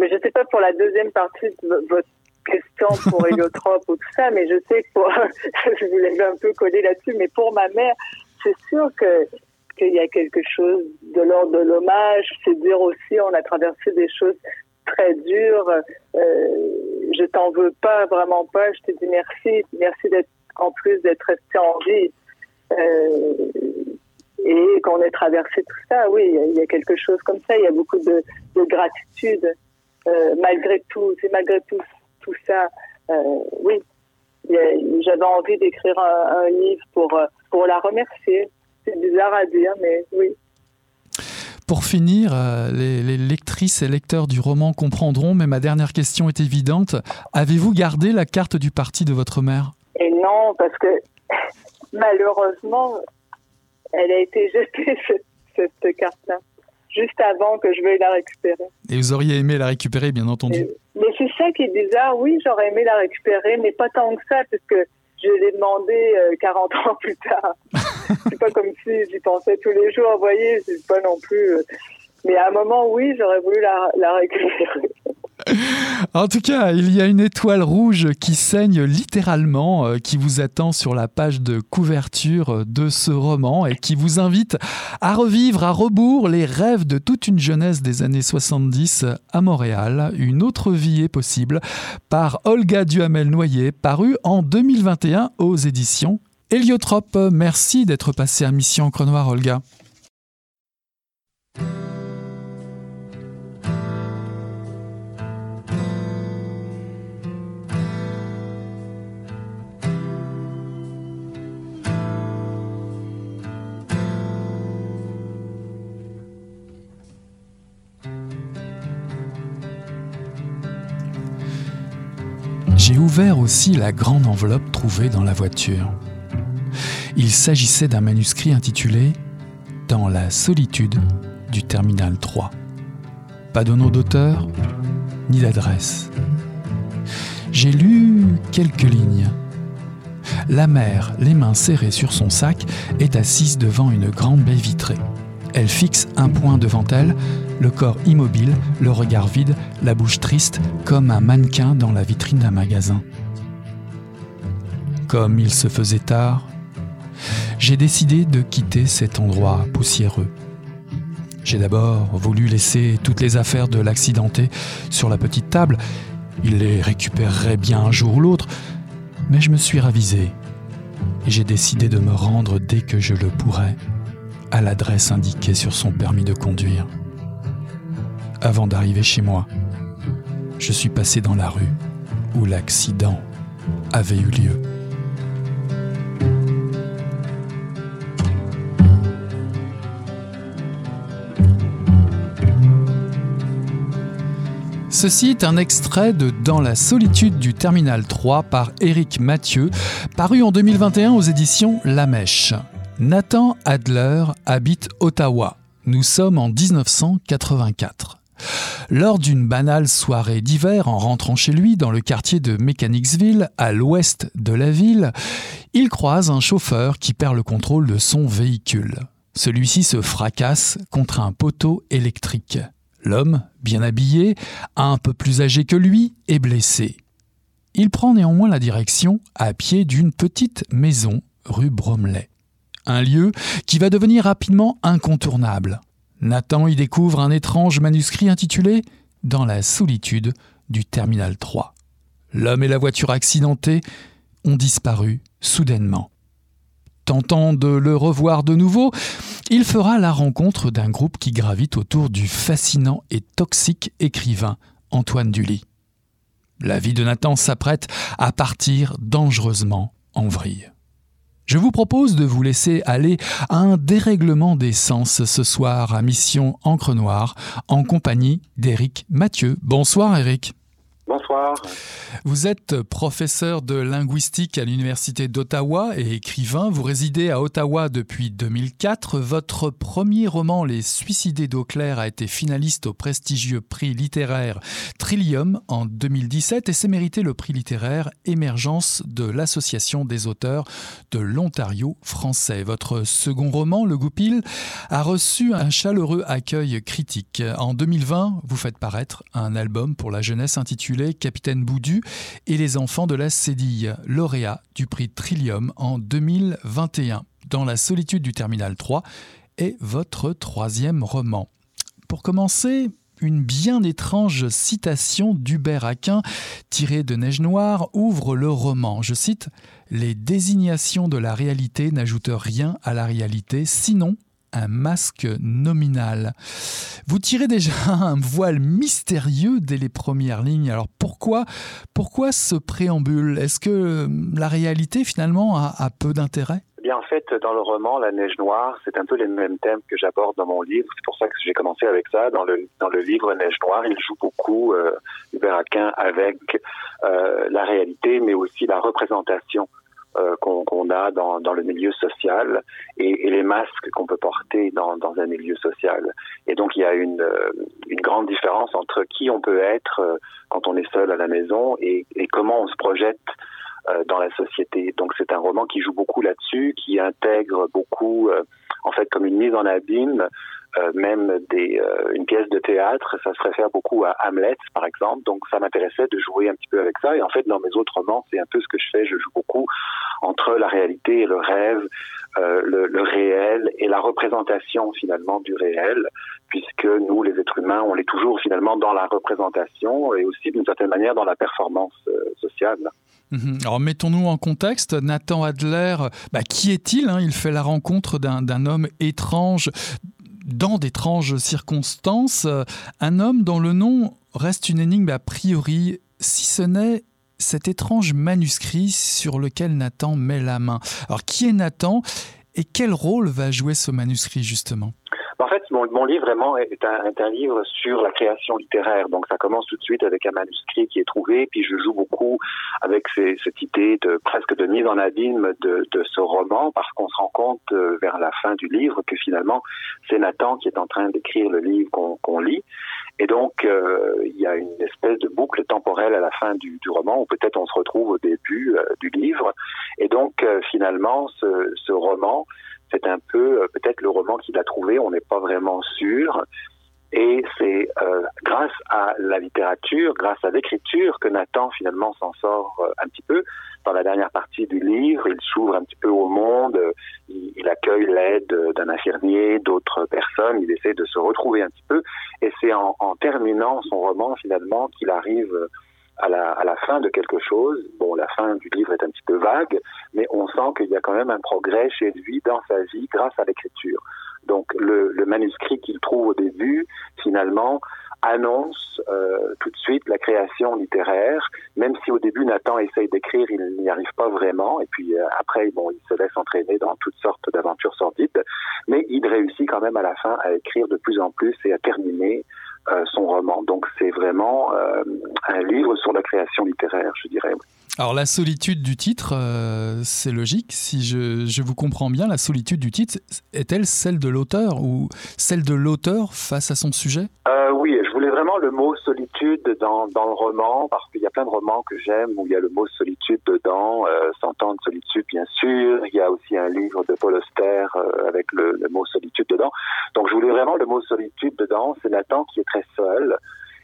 Mais je ne sais pas pour la deuxième partie de votre question pour (laughs) Héliotrope ou tout ça, mais je sais que pour, (laughs) je voulais un peu coller là-dessus, mais pour ma mère, c'est sûr que qu'il y a quelque chose de l'ordre de l'hommage, c'est dire aussi on a traversé des choses très dures. Euh, je t'en veux pas, vraiment pas. Je te dis merci. Merci d'être, en plus d'être resté en vie. Euh, et qu'on ait traversé tout ça, oui, il y, a quelque chose comme ça. Il y a beaucoup de, gratitude, euh, malgré tout. C'est malgré tout, tout ça. Euh, oui, j'avais envie d'écrire un, un, livre pour, pour la remercier. C'est bizarre à dire, mais oui. Pour finir, euh, les, lectrices et lecteurs du roman comprendront, mais ma dernière question est évidente. Avez-vous gardé la carte du parti de votre mère? Et non, parce que (laughs) malheureusement, elle a été jetée, (laughs) cette, carte-là, juste avant que je veuille la récupérer. Et vous auriez aimé la récupérer, bien entendu. mais c'est ça qui est bizarre. Oui, j'aurais aimé la récupérer, mais pas tant que ça, parce que je l'ai demandé 40 euh, ans plus tard. (laughs) c'est pas comme si j'y pensais tous les jours, vous voyez, c'est pas non plus. Euh, mais à un moment, oui, j'aurais voulu la, la récupérer. (laughs) En tout cas, il y a une étoile rouge qui saigne littéralement, euh, qui vous attend sur la page de couverture de ce roman et qui vous invite à revivre à rebours les rêves de toute une jeunesse des années 70 à Montréal. Une autre vie est possible par Olga Duhamel-Noyer, paru en 2021 aux éditions Héliotrope. Merci d'être passé à Mission Crenoir, Olga. J'ai ouvert aussi la grande enveloppe trouvée dans la voiture. Il s'agissait d'un manuscrit intitulé Dans la solitude du terminal 3. Pas de nom d'auteur, ni d'adresse. J'ai lu quelques lignes. la mère, les mains serrées sur son sac, est assise devant une grande baie vitrée. Elle fixe un point devant elle, le corps immobile, le regard vide, la bouche triste, comme un mannequin dans la vitrine d'un magasin. Comme il se faisait tard, j'ai décidé de quitter cet endroit poussiéreux. J'ai d'abord voulu laisser toutes les affaires de l'accidenté sur la petite table. Il les récupérerait bien un jour ou l'autre, mais je me suis ravisé et j'ai décidé de me rendre dès que je le pourrais à l'adresse indiquée sur son permis de conduire. Avant d'arriver chez moi, je suis passé dans la rue où l'accident avait eu lieu. Ceci est un extrait de Dans la solitude du Terminal 3 par Éric Mathieu, paru en 2021 aux éditions La Mèche. Nathan Adler habite Ottawa. Nous sommes en 1984. Lors d'une banale soirée d'hiver en rentrant chez lui dans le quartier de Mechanicsville, à l'ouest de la ville, il croise un chauffeur qui perd le contrôle de son véhicule. Celui-ci se fracasse contre un poteau électrique. L'homme, bien habillé, un peu plus âgé que lui, est blessé. Il prend néanmoins la direction à pied d'une petite maison rue Bromley. Un lieu qui va devenir rapidement incontournable. Nathan y découvre un étrange manuscrit intitulé Dans la solitude du Terminal 3. L'homme et la voiture accidentée ont disparu soudainement. Tentant de le revoir de nouveau, il fera la rencontre d'un groupe qui gravite autour du fascinant et toxique écrivain Antoine Dully. La vie de Nathan s'apprête à partir dangereusement en vrille. Je vous propose de vous laisser aller à un dérèglement des sens ce soir à Mission Encre Noire en compagnie d'Éric Mathieu. Bonsoir Éric. Bonsoir. Vous êtes professeur de linguistique à l'Université d'Ottawa et écrivain. Vous résidez à Ottawa depuis 2004. Votre premier roman, Les Suicidés d'eau claire, a été finaliste au prestigieux prix littéraire Trillium en 2017 et s'est mérité le prix littéraire Émergence de l'Association des auteurs de l'Ontario français. Votre second roman, Le Goupil, a reçu un chaleureux accueil critique. En 2020, vous faites paraître un album pour la jeunesse intitulé Capitaine Boudu et les enfants de la Cédille, lauréat du prix Trillium en 2021. Dans la solitude du Terminal 3 est votre troisième roman. Pour commencer, une bien étrange citation d'Hubert Aquin tirée de Neige Noire ouvre le roman. Je cite Les désignations de la réalité n'ajoutent rien à la réalité, sinon un masque nominal. Vous tirez déjà (laughs) un voile mystérieux dès les premières lignes. Alors pourquoi, pourquoi ce préambule? Est-ce que euh, la réalité finalement a, peu d'intérêt? Eh Bien, en fait, dans le roman La Neige Noire, c'est un peu les mêmes thèmes que j'aborde dans mon livre. C'est pour ça que j'ai commencé avec ça. Dans le, dans le livre Neige Noire, il joue beaucoup, euh, Hubert Aquin, avec euh, la réalité, mais aussi la représentation euh, qu'on a dans, dans, le milieu social et, et les masques qu'on peut porter dans, dans, un milieu social. Et donc il y a une, euh, une, grande différence entre qui on peut être euh, quand on est seul à la maison et, et comment on se projette dans la société. Donc c'est un roman qui joue beaucoup là-dessus, qui intègre beaucoup, en fait, comme une mise en abîme euh, même des, euh, une pièce de théâtre. Ça se réfère beaucoup à Hamlet, par exemple. Donc, ça m'intéressait de jouer un petit peu avec ça. Et en fait, dans mes autres romans, c'est un peu ce que je fais. Je joue beaucoup entre la réalité et le rêve, euh, le, le, réel et la représentation finalement du réel, puisque nous, les êtres humains, on est toujours finalement dans la représentation et aussi d'une certaine manière dans la performance sociale. Mhm. Alors mettons-nous en contexte, Nathan Adler, bah, qui est-il hein? Il fait la rencontre d'un homme étrange dans d'étranges circonstances, un homme dont le nom reste une énigme a priori, si ce n'est cet étrange manuscrit sur lequel Nathan met la main. Alors qui est Nathan et quel rôle va jouer ce manuscrit justement? En fait, mon, mon livre vraiment est un, est un, livre sur la création littéraire. Donc, ça commence tout de suite avec un manuscrit qui est trouvé, puis je joue beaucoup avec ces, cette idée de presque de mise en abîme de, de ce roman, parce qu'on se rend compte euh, vers la fin du livre que finalement, c'est Nathan qui est en train d'écrire le livre qu'on lit. Et donc, euh, il y a une espèce de boucle temporelle à la fin du, du roman, où peut-être on se retrouve au début euh, du livre. Et donc finalement, ce, ce roman, c'est un peu peut-être le roman qu'il a trouvé, on n'est pas vraiment sûr. Et c'est euh, grâce à la littérature, grâce à l'écriture, que Nathan finalement s'en sort euh, un petit peu. Dans la dernière partie du livre, il s'ouvre un petit peu au monde, il, il accueille l'aide d'un infirmier, d'autres personnes, il essaie de se retrouver un petit peu. Et c'est en, terminant son roman finalement qu'il arrive à la, à la, fin de quelque chose. Bon, la fin du livre est un petit peu vague, mais on sent qu'il y a quand même un progrès chez lui dans sa vie grâce à l'écriture. Donc le, le manuscrit qu'il trouve au début, finalement, annonce euh, tout de suite la création littéraire, même si au début Nathan essaye d'écrire, il n'y arrive pas vraiment, et puis euh, après, bon, il se laisse entraîner dans toutes sortes d'aventures sordides, mais il réussit quand même à la fin à écrire de plus en plus et à terminer son roman. Donc c'est vraiment euh, un livre sur la création littéraire, je dirais. Alors la solitude du titre, euh, c'est logique. Si je, je, vous comprends bien, la solitude du titre est-elle celle de l'auteur ou celle de l'auteur face à son sujet? Euh, Oui, je voulais vraiment le mot solitude dans, dans le roman parce qu'il y a plein de romans que j'aime où il y a le mot solitude dedans, euh, Cent ans de solitude bien sûr. Il y a aussi un livre de Paul Auster euh, avec le, mot solitude dedans. Donc je voulais vraiment le mot solitude dedans. C'est Nathan qui est très seul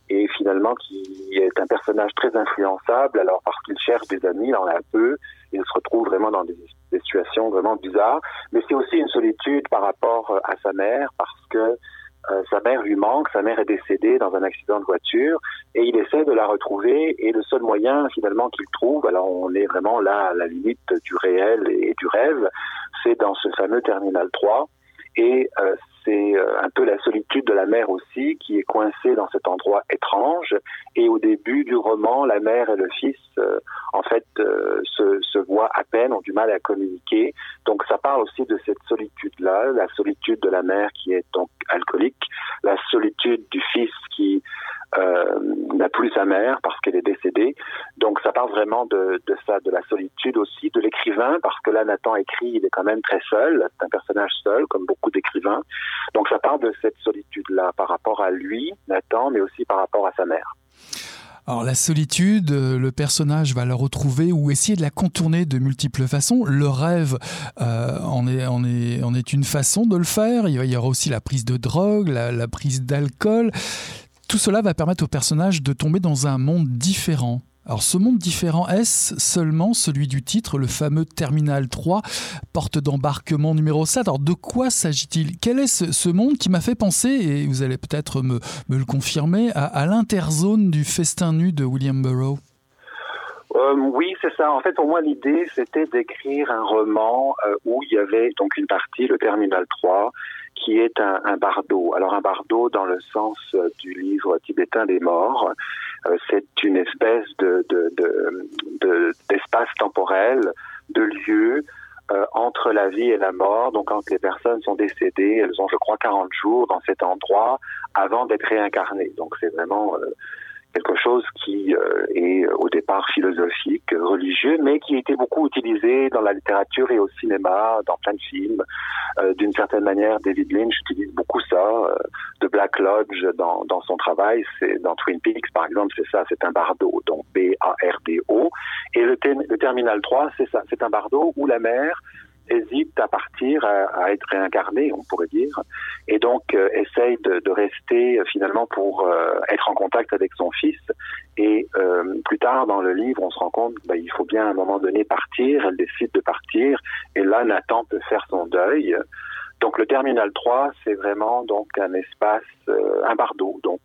et finalement qui est un personnage très influençable. Alors parce qu'il cherche des amis, il en a peu, il se retrouve vraiment dans des, des situations vraiment bizarres. Mais c'est aussi une solitude par rapport à sa mère parce que euh, sa mère lui manque, sa mère est décédée dans un accident de voiture et il essaie de la retrouver et le seul moyen finalement qu'il trouve, alors on est vraiment là à la limite du réel et du rêve, c'est dans ce fameux terminal 3 et euh, c'est un peu la solitude de la mère aussi qui est coincée dans cet endroit étrange. Et au début du roman la mère et le fils euh, en fait euh, se, se voient à peine ont du mal à communiquer. Donc ça parle aussi de cette solitude là la solitude de la mère qui est donc alcoolique la solitude du fils qui euh, n'a plus sa mère parce qu'elle est décédée. Donc ça parle vraiment de, ça, de la solitude aussi, de l'écrivain, parce que là Nathan écrit, il est quand même très seul, c'est un personnage seul, comme beaucoup d'écrivains. Donc ça parle de cette solitude-là par rapport à lui, Nathan, mais aussi par rapport à sa mère. Alors la solitude, le personnage va la retrouver ou essayer de la contourner de multiples façons. Le rêve euh, en, est, une façon de le faire. Il y aura aussi la prise de drogue, la prise d'alcool. Tout cela va permettre au personnage de tomber dans un monde différent. Alors ce monde différent est seulement celui du titre, le fameux Terminal 3, porte d'embarquement numéro 7. Alors de quoi s'agit-il? Quel est ce, monde qui m'a fait penser, et vous allez peut-être me, le confirmer, à, à l'interzone du festin nu de William Burroughs? Euh, oui, c'est ça. En fait, pour moi, l'idée, c'était d'écrire un roman euh, où il y avait donc une partie, le Terminal 3, qui est un, un bardo. Alors un bardo dans le sens euh, du livre tibétain des morts, euh, c'est une espèce de, de, de, d'espace de, temporel, de lieu euh, entre la vie et la mort. Donc quand les personnes sont décédées, elles ont, je crois, 40 jours dans cet endroit avant d'être réincarnées. Donc c'est vraiment quelque chose qui euh, est au départ philosophique, religieux, mais qui a été beaucoup utilisé dans la littérature et au cinéma, dans plein de films. Euh, D'une certaine manière, David Lynch utilise beaucoup ça. Euh, de Black Lodge dans, dans son travail, c'est dans Twin Peaks par exemple, c'est ça, c'est un bardo, donc B-A-R-D-O. Et le, le Terminal 3, c'est ça, c'est un bardo où la mer hésite à partir, à, être réincarné, on pourrait dire, et donc euh, essaye de, rester euh, finalement pour euh, être en contact avec son fils. Et euh, plus tard dans le livre, on se rend compte qu'il bah, faut bien à un moment donné partir. Elle décide de partir, et là Nathan peut faire son deuil. Donc le terminal 3, c'est vraiment donc un espace, un bardeau, donc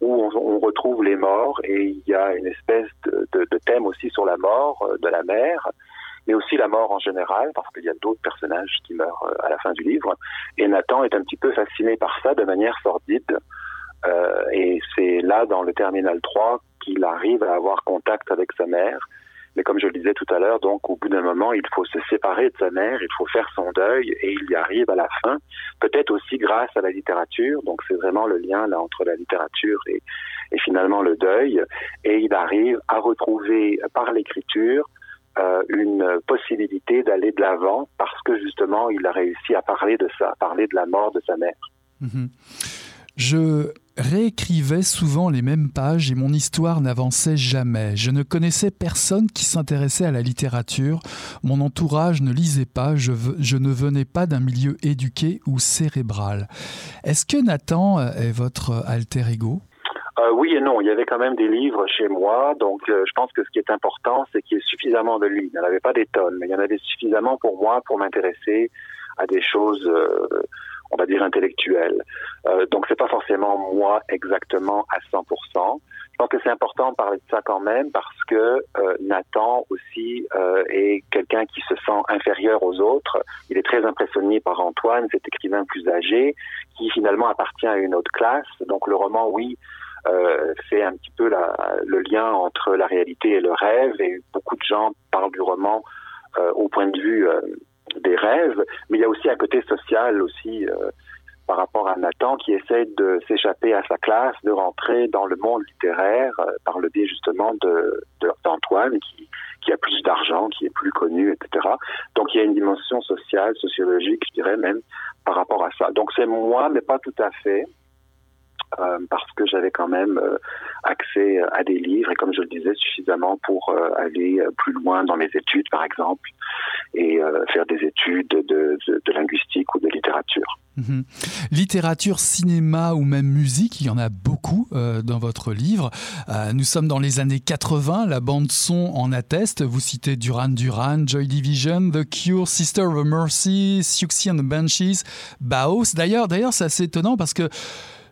où on, retrouve les morts, et il y a une espèce de thème aussi sur la mort de la mère mais aussi la mort en général, parce qu'il y a d'autres personnages qui meurent à la fin du livre. Et Nathan est un petit peu fasciné par ça de manière sordide. Euh, et c'est là, dans le Terminal 3, qu'il arrive à avoir contact avec sa mère. Mais comme je le disais tout à l'heure, donc au bout d'un moment, il faut se séparer de sa mère, il faut faire son deuil, et il y arrive à la fin, peut-être aussi grâce à la littérature. Donc c'est vraiment le lien là entre la littérature et, et finalement le deuil. Et il arrive à retrouver par l'écriture euh, une possibilité d'aller de l'avant parce que justement il a réussi à parler de ça, à parler de la mort de sa mère. Mmh. Je réécrivais souvent les mêmes pages et mon histoire n'avançait jamais. Je ne connaissais personne qui s'intéressait à la littérature. Mon entourage ne lisait pas. Je, je ne venais pas d'un milieu éduqué ou cérébral. Est-ce que Nathan est votre alter ego? Euh, oui et non. Il y avait quand même des livres chez moi, donc euh, je pense que ce qui est important, c'est qu'il y ait suffisamment de livres. Il n'y en avait pas des tonnes, mais il y en avait suffisamment pour moi pour m'intéresser à des choses, euh, on va dire intellectuelles. Euh, donc c'est pas forcément moi exactement à 100%. Je pense que c'est important de parler de ça quand même parce que euh, Nathan aussi est quelqu'un qui se sent inférieur aux autres. Il est très impressionné par Antoine, cet écrivain plus âgé, qui finalement appartient à une autre classe. Donc le roman, oui, euh, fait un petit peu le lien entre la réalité et le rêve. Et beaucoup de gens parlent du roman euh, au point de vue euh, des rêves, mais il y a aussi un côté social aussi euh, par rapport à Nathan qui essaie de s'échapper à sa classe, de rentrer dans le monde littéraire par le biais justement de d'Antoine qui qui a plus d'argent, qui est plus connu, etc. Donc il y a une dimension sociale, sociologique, je dirais même, par rapport à ça. Donc c'est moi, mais pas tout à fait. Euh, parce que j'avais quand même euh, accès à des livres et comme je le disais suffisamment pour euh, aller plus loin dans mes études par exemple et faire des études de, linguistique ou de littérature. Mhm. Littérature, cinéma ou même musique, il y en a beaucoup dans votre livre. nous sommes dans les années 80, la bande son en atteste. Vous citez Duran Duran, Joy Division, The Cure, Sister of Mercy, Siouxsie and the Banshees, Baos. D'ailleurs, d'ailleurs, c'est assez étonnant parce que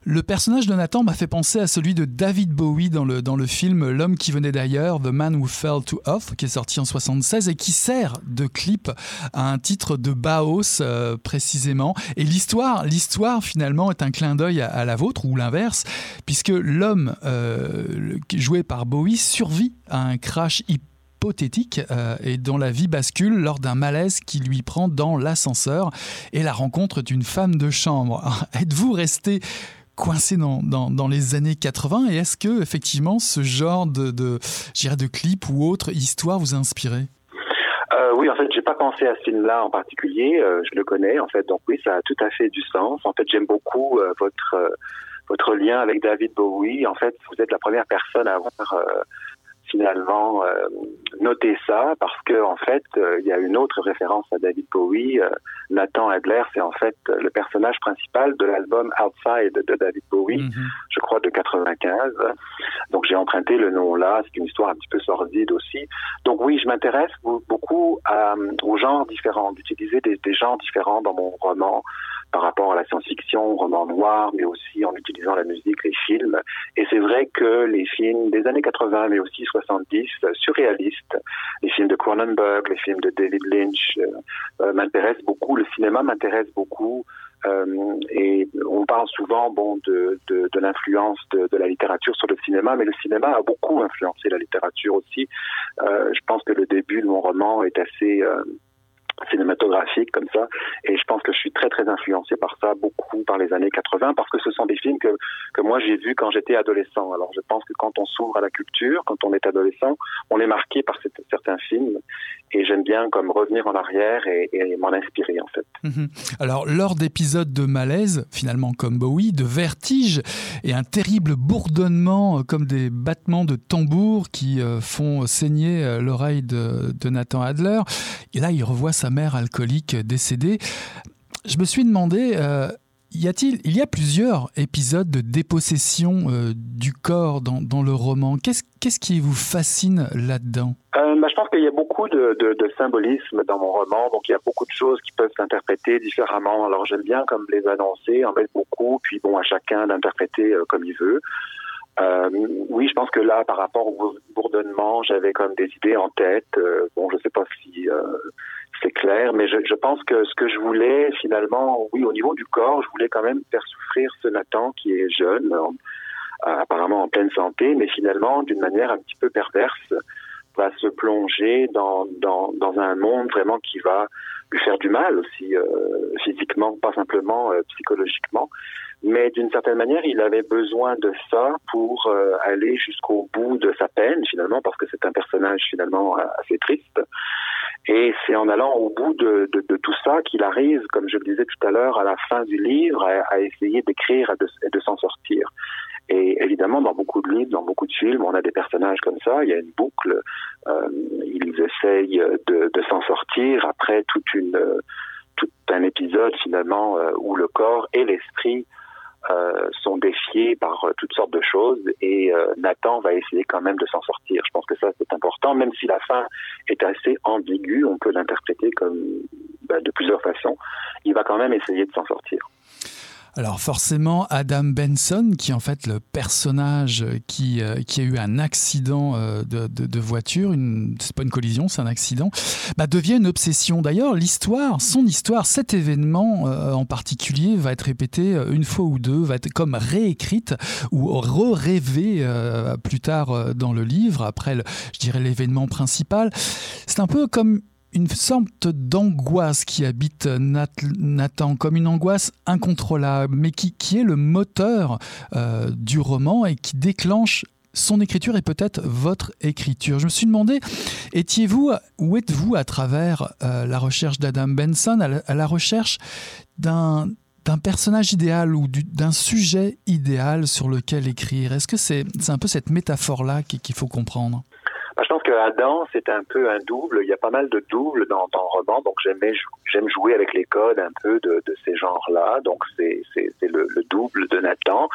le personnage de Nathan m'a fait penser à celui de David Bowie dans le, film L'homme qui venait d'ailleurs, The Man Who Fell to Earth, qui est sorti en 76 et qui sert de clip à un titre de Baos euh, précisément. Et l'histoire, l'histoire finalement est un clin d'œil à, la vôtre ou l'inverse, puisque l'homme euh, joué par Bowie survit à un crash hypothétique euh, et dont la vie bascule lors d'un malaise qui lui prend dans l'ascenseur et la rencontre d'une femme de chambre. (laughs) Êtes-vous resté coincé dans, dans, les années 80 et est-ce que effectivement ce genre de, de, de clip ou autre histoire vous a inspiré? Euh, oui, en fait, j'ai pas pensé à ce film-là en particulier. Euh, je le connais, en fait, donc oui, ça a tout à fait du sens. En fait, j'aime beaucoup euh, votre votre lien avec David Bowie. En fait, vous êtes la première personne à avoir finalement euh, noter ça parce que en fait euh, il y a une autre référence à David Bowie. Euh, Nathan Adler, c'est en fait le personnage principal de l'album Outside de David Bowie, mhm. je crois de 95. Donc j'ai emprunté le nom là. C'est une histoire un petit peu sordide aussi. Donc oui, je m'intéresse beaucoup à, aux genres différents, d'utiliser des, des genres différents dans mon roman par rapport à la science-fiction, roman noir, mais aussi en utilisant la musique, les films. Et c'est vrai que les films des années 80, mais aussi 70, surréalistes, les films de Cronenberg, les films de David Lynch, euh, euh, m'intéressent beaucoup. Le cinéma m'intéresse beaucoup. Euh, et on parle souvent bon de, de, de l'influence de, de, la littérature sur le cinéma, mais le cinéma a beaucoup influencé la littérature aussi. Euh, je pense que le début de mon roman est assez euh, cinématographique comme ça. Et je pense que je suis très très influencé par ça beaucoup par les années 80 parce que ce sont des films que que moi j'ai vus quand j'étais adolescent. Alors je pense que quand on s'ouvre à la culture quand on est adolescent on est marqué par certains films et j'aime bien comme revenir en arrière et, m'en inspirer en fait mmh. alors lors d'épisodes de malaise finalement comme Bowie de vertige et un terrible bourdonnement euh, comme des battements de tambour qui euh, font saigner euh, l'oreille de, Nathan Adler et là il revoit sa mère alcoolique décédée. Je me suis demandé, y a-t-il, il y a plusieurs épisodes de dépossession euh, du corps dans, le roman. Qu'est-ce, qui vous fascine là-dedans? Euh, bah, Je pense qu'il y a beaucoup de, symbolisme dans mon roman, donc il y a beaucoup de choses qui peuvent s'interpréter différemment. Alors j'aime bien comme les annoncer, en mettre beaucoup, puis bon à chacun d'interpréter euh, comme il veut. Euh, oui, je pense que là, par rapport au bourdonnement, j'avais comme des idées en tête. Bon, je sais pas si c'est clair, mais je, je, pense que ce que je voulais finalement, oui, au niveau du corps, je voulais quand même faire souffrir ce Nathan qui est jeune, euh, apparemment en pleine santé, mais finalement d'une manière un petit peu perverse, va se plonger dans, dans, dans un monde vraiment qui va lui faire du mal aussi euh, physiquement, pas simplement euh, psychologiquement. Mais d'une certaine manière, il avait besoin de ça pour euh, aller jusqu'au bout de sa peine finalement, parce que c'est un personnage finalement assez triste. Et c'est en allant au bout de, de, de tout ça qu'il arrive, comme je le disais tout à l'heure, à la fin du livre, à, à essayer d'écrire et de, s'en sortir. Et évidemment, dans beaucoup de livres, dans beaucoup de films, on a des personnages comme ça. Il y a une boucle. Euh, ils essayent de, de s'en sortir après toute une, tout un épisode finalement euh, où le corps et l'esprit euh, sont défiés par euh, toutes sortes de choses et euh, Nathan va essayer quand même de s'en sortir. Je pense que ça c'est important, même si la fin est assez ambiguë, on peut l'interpréter comme bah, de plusieurs façons. Il va quand même essayer de s'en sortir. Alors forcément, Adam Benson, qui est en fait le personnage qui, euh, qui a eu un accident euh, de, de, de, voiture, une, c'est pas une collision, c'est un accident, bah, devient une obsession. D'ailleurs, l'histoire, son histoire, cet événement euh, en particulier va être répété euh, une fois ou deux, va être comme réécrite ou re-rêvée euh, plus tard euh, dans le livre, après, le, je dirais, l'événement principal. C'est un peu comme une sorte d'angoisse qui habite Nathan, comme une angoisse incontrôlable, mais qui, qui est le moteur euh, du roman et qui déclenche son écriture et peut-être votre écriture. Je me suis demandé, étiez-vous, où êtes-vous à travers euh, la recherche d'Adam Benson, à la, recherche d'un d'un personnage idéal ou d'un sujet idéal sur lequel écrire? Est-ce que c'est un peu cette métaphore-là qu'il faut comprendre? Je pense que Adam, c'est un peu un double. Il y a pas mal de doubles dans, dans le roman, donc j'aime jouer avec les codes un peu de, de ces genres-là. Donc c'est le, le double de Nathan.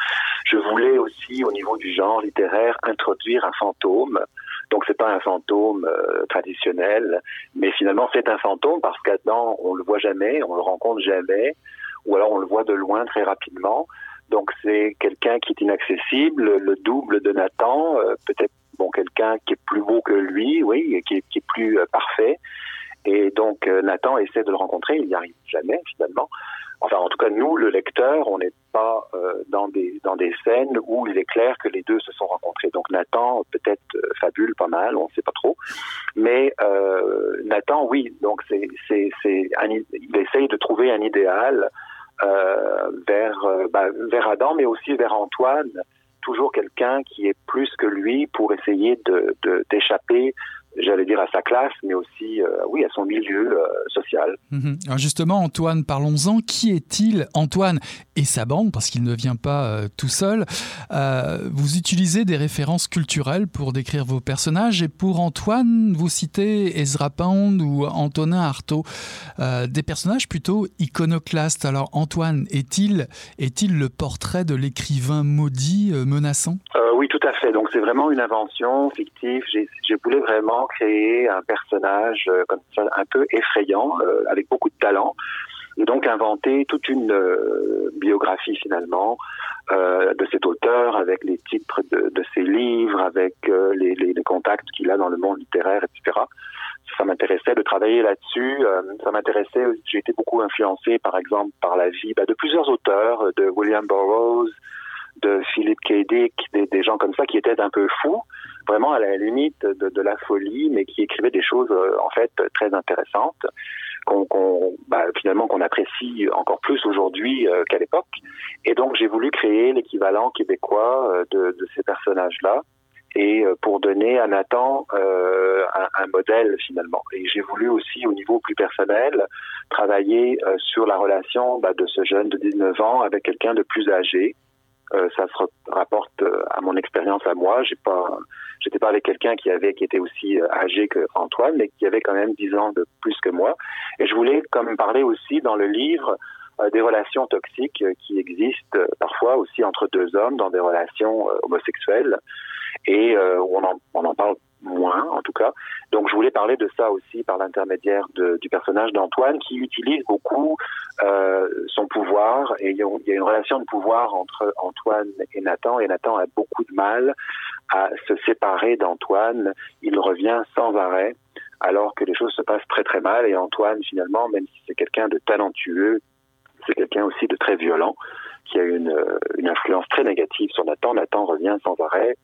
Je voulais aussi, au niveau du genre littéraire, introduire un fantôme. Donc c'est pas un fantôme euh, traditionnel, mais finalement c'est un fantôme parce qu'Adam, on le voit jamais, on le rencontre jamais, ou alors on le voit de loin très rapidement. Donc c'est quelqu'un qui est inaccessible, le double de Nathan, euh, peut-être bon quelqu'un qui est plus beau que lui, oui, qui est, qui est plus euh, parfait. Et donc euh, Nathan essaie de le rencontrer, il n'y arrive jamais finalement. Enfin, en tout cas, nous, le lecteur, on n'est pas euh, dans des dans des scènes où il est clair que les deux se sont rencontrés. Donc Nathan, peut-être fabule pas mal, on ne sait pas trop. Mais Nathan, oui. Donc il essaye de trouver un idéal vers bah, vers Adam, mais aussi vers Antoine toujours quelqu'un qui est plus que lui pour essayer de d'échapper j'allais dire à sa classe, mais aussi euh, oui à son milieu euh, social. Mmh. Alors justement, Antoine, parlons-en. Qui est-il, Antoine et sa bande, parce qu'il ne vient pas euh, tout seul Vous utilisez des références culturelles pour décrire vos personnages, et pour Antoine, vous citez Ezra Pound ou Antonin Artaud, des personnages plutôt iconoclastes. Alors Antoine, est-il est-il le portrait de l'écrivain maudit menaçant? Oui, tout à fait. Donc c'est vraiment une invention fictive. Je voulais vraiment créer un personnage euh, comme ça, un peu effrayant, euh, avec beaucoup de talent, et donc inventer toute une euh, biographie finalement de cet auteur, avec les titres de, ses livres, avec les, contacts qu'il a dans le monde littéraire, etc. Ça m'intéressait de travailler là-dessus. Ça m'intéressait. J'ai été beaucoup influencé, par exemple, par la vie bah, de plusieurs auteurs, de William Burroughs, de Philippe K. Dick, des gens comme ça qui étaient un peu fous, vraiment à la limite de, la folie, mais qui écrivaient des choses euh, en fait très intéressantes, qu'on qu bah, finalement qu'on apprécie encore plus aujourd'hui euh, qu'à l'époque. Et donc j'ai voulu créer l'équivalent québécois euh, de, ces personnages-là et pour donner à Nathan un, modèle finalement. Et j'ai voulu aussi au niveau plus personnel travailler sur la relation bah, de ce jeune de 19 ans avec quelqu'un de plus âgé ça se rapporte à mon expérience à moi. J'ai pas, j'étais pas avec quelqu'un qui avait, qui était aussi euh, âgé que Antoine, mais qui avait quand même dix ans de plus que moi. Et je voulais comme parler aussi dans le livre euh, des relations toxiques qui existent parfois aussi entre deux hommes dans des relations homosexuelles et euh, on en parle moins en tout cas. Donc je voulais parler de ça aussi par l'intermédiaire du personnage d'Antoine qui utilise beaucoup euh, son pouvoir et il y a une relation de pouvoir entre Antoine et Nathan et Nathan a beaucoup de mal à se séparer d'Antoine. Il revient sans arrêt alors que les choses se passent très très mal et Antoine finalement même si c'est quelqu'un de talentueux c'est quelqu'un aussi de très violent qui a une, une influence très négative sur Nathan. Nathan revient sans arrêt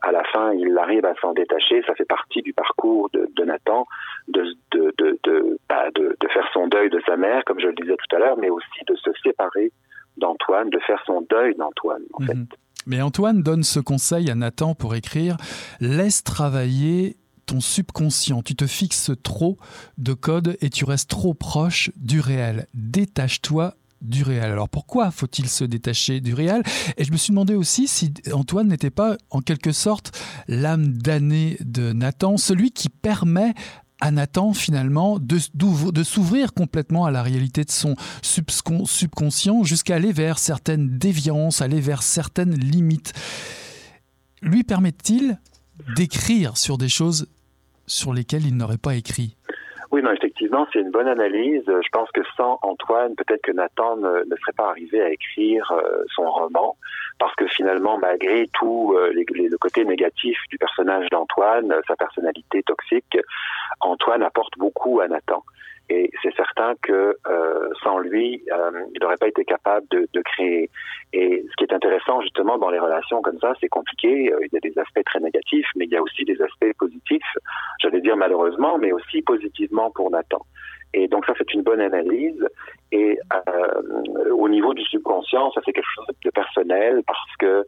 à la fin, il arrive à s'en détacher. Ça fait partie du parcours de, de Nathan de, de, de, de, bah, de, de faire son deuil de sa mère, comme je le disais tout à l'heure, mais aussi de se séparer d'Antoine, de faire son deuil d'Antoine, en mmh. fait. Mais Antoine donne ce conseil à Nathan pour écrire Laisse travailler ton subconscient. Tu te fixes trop de codes et tu restes trop proche du réel. Détache-toi du réel. Alors pourquoi faut-il se détacher du réel Et je me suis demandé aussi si Antoine n'était pas en quelque sorte l'âme damnée de Nathan, celui qui permet à Nathan finalement de, s'ouvrir complètement à la réalité de son subconscient jusqu'à aller vers certaines déviances, aller vers certaines limites. Lui permet-il d'écrire sur des choses sur lesquelles il n'aurait pas écrit? Oui, non, c'est une bonne analyse. Je pense que sans Antoine, peut-être que Nathan ne, serait pas arrivé à écrire euh, son roman, parce que finalement, malgré tout euh, le côté négatif du personnage d'Antoine, sa personnalité toxique, Antoine apporte beaucoup à Nathan. Et c'est certain que euh, sans lui, euh, il n'aurait pas été capable de, de, créer. Et ce qui est intéressant justement dans les relations comme ça, c'est compliqué. Euh, il y a des aspects très négatifs, mais il y a aussi des aspects positifs. J'allais dire malheureusement, mais aussi positivement pour Nathan. Et donc ça, c'est une bonne analyse. Et euh, au niveau du subconscient, ça c'est quelque chose de personnel parce que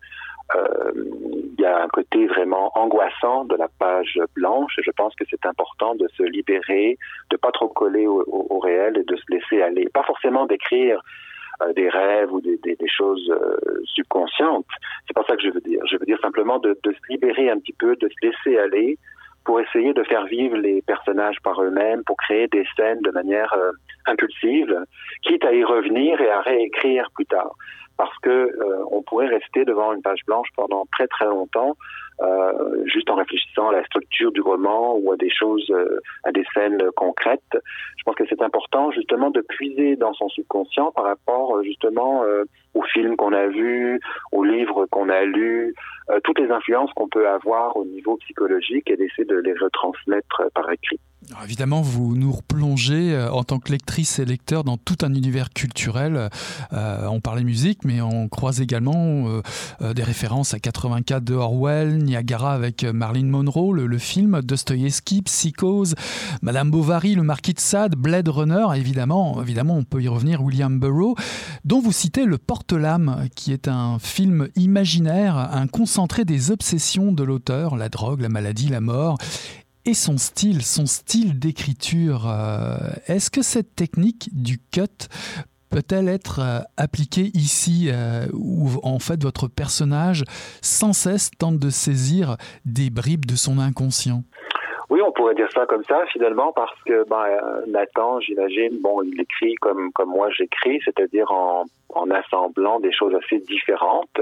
il y a un côté vraiment angoissant de la page blanche je pense que c'est important de se libérer, de pas trop coller au, réel et de se laisser aller. Pas forcément d'écrire euh, des rêves ou des, choses euh, subconscientes. C'est pas ça que je veux dire. Je veux dire simplement de, se libérer un petit peu, de se laisser aller pour essayer de faire vivre les personnages par eux-mêmes, pour créer des scènes de manière euh, impulsive, quitte à y revenir et à réécrire plus tard parce que euh, on pourrait rester devant une page blanche pendant très très longtemps, euh, juste en réfléchissant à la structure du roman ou à des choses, euh, à des scènes concrètes. Je pense que c'est important justement de puiser dans son subconscient par rapport justement aux films qu'on a vus, aux livres qu'on a lus, toutes les influences qu'on peut avoir au niveau psychologique et d'essayer de les retransmettre par écrit évidemment, vous nous replongez euh, en tant que lectrice et lecteur dans tout un univers culturel. Euh, on parlait musique, mais on croise également euh, des références à 84 de Orwell, Niagara avec Marilyn Monroe, le, film, Dostoïevski, Psychose, Madame Bovary, le Marquis de Sade, Blade Runner, évidemment, évidemment, on peut y revenir, William Burroughs, dont vous citez Le Porte-Lame, qui est un film imaginaire, un concentré des obsessions de l'auteur, la drogue, la maladie, la mort et son style, son style d'écriture. Euh, est-ce que cette technique du cut peut-elle être euh, appliquée ici euh, où en fait votre personnage sans cesse tente de saisir des bribes de son inconscient? Oui, on pourrait dire ça comme ça finalement parce que ben, Nathan, j'imagine, bon, il écrit comme comme moi j'écris, c'est-à-dire en, en assemblant des choses assez différentes,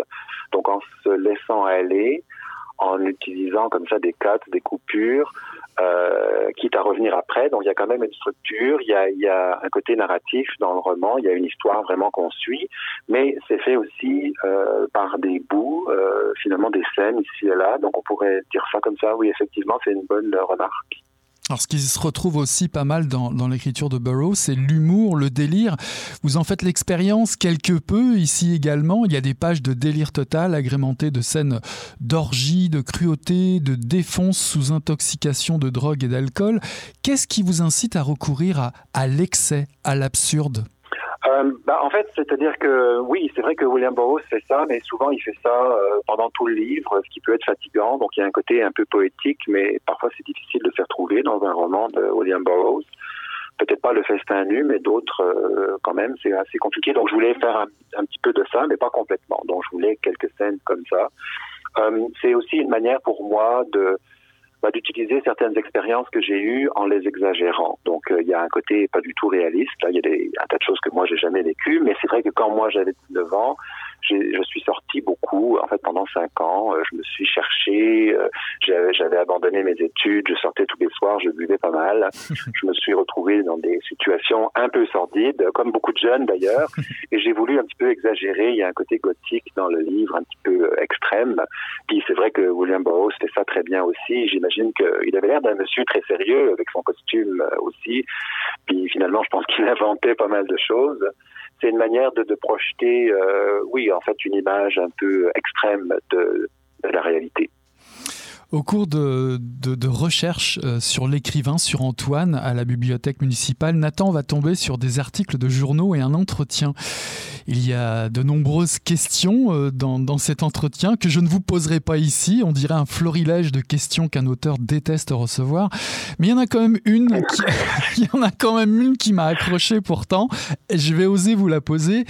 donc en se laissant aller, en utilisant comme ça des cuts, des coupures, euh, quitte à revenir après. Donc il y a quand même une structure, il y a, y a un côté narratif dans le roman, il y a une histoire vraiment qu'on suit, mais c'est fait aussi euh, par des bouts, euh, finalement des scènes ici et là. Donc on pourrait dire ça comme ça. Oui, effectivement, c'est une bonne remarque. Ce qui se retrouve aussi pas mal dans, l'écriture de Burroughs, c'est l'humour, le délire. Vous en faites l'expérience quelque peu ici également. Il y a des pages de délire total agrémentées de scènes d'orgie, de cruauté, de défonce sous intoxication de drogue et d'alcool. Qu'est-ce qui vous incite à recourir à l'excès, à l'absurde? Euh, bah, en fait, c'est-à-dire que oui, c'est vrai que William Burroughs fait ça, mais souvent il fait ça euh, pendant tout le livre, ce qui peut être fatigant. Donc il y a un côté un peu poétique, mais parfois c'est difficile de faire trouver dans un roman de William Burroughs. Peut-être pas le festin nu, mais d'autres euh, quand même, c'est assez compliqué. Donc je voulais faire un, petit peu de ça, mais pas complètement. Donc je voulais quelques scènes comme ça. Euh, c'est aussi une manière pour moi de bah, d'utiliser certaines expériences que j'ai eues en les exagérant. Donc euh, il y a un côté pas du tout réaliste. Là, il y a des, un tas de choses que moi j'ai jamais vécues, mais c'est vrai que quand moi j'avais 19 ans, je suis sorti beaucoup. En fait, pendant cinq ans, euh, je me suis cherché. Euh, j'avais abandonné mes études. Je sortais tous les soirs. Je buvais pas mal. (laughs) Je me suis retrouvé dans des situations un peu sordides, comme beaucoup de jeunes d'ailleurs. (laughs) Et j'ai voulu un petit peu exagérer. Il y a un côté gothique dans le livre, un petit peu euh, extrême. Puis c'est vrai que William Burroughs fait ça très bien aussi. J'imagine qu'il avait l'air d'un monsieur très sérieux avec son costume aussi. Puis finalement, je pense qu'il inventait pas mal de choses c'est une manière de, projeter, euh, oui, en fait, une image un peu extrême de la réalité. Au cours de, de, recherches euh, sur l'écrivain, sur Antoine, à la bibliothèque municipale, Nathan va tomber sur des articles de journaux et un entretien. Il y a de nombreuses questions euh, dans, dans cet entretien que je ne vous poserai pas ici. On dirait un florilège de questions qu'un auteur déteste recevoir. Mais il y en a quand même une qui, (laughs) il y en a quand même une qui m'a accroché pourtant. Je vais oser vous la poser.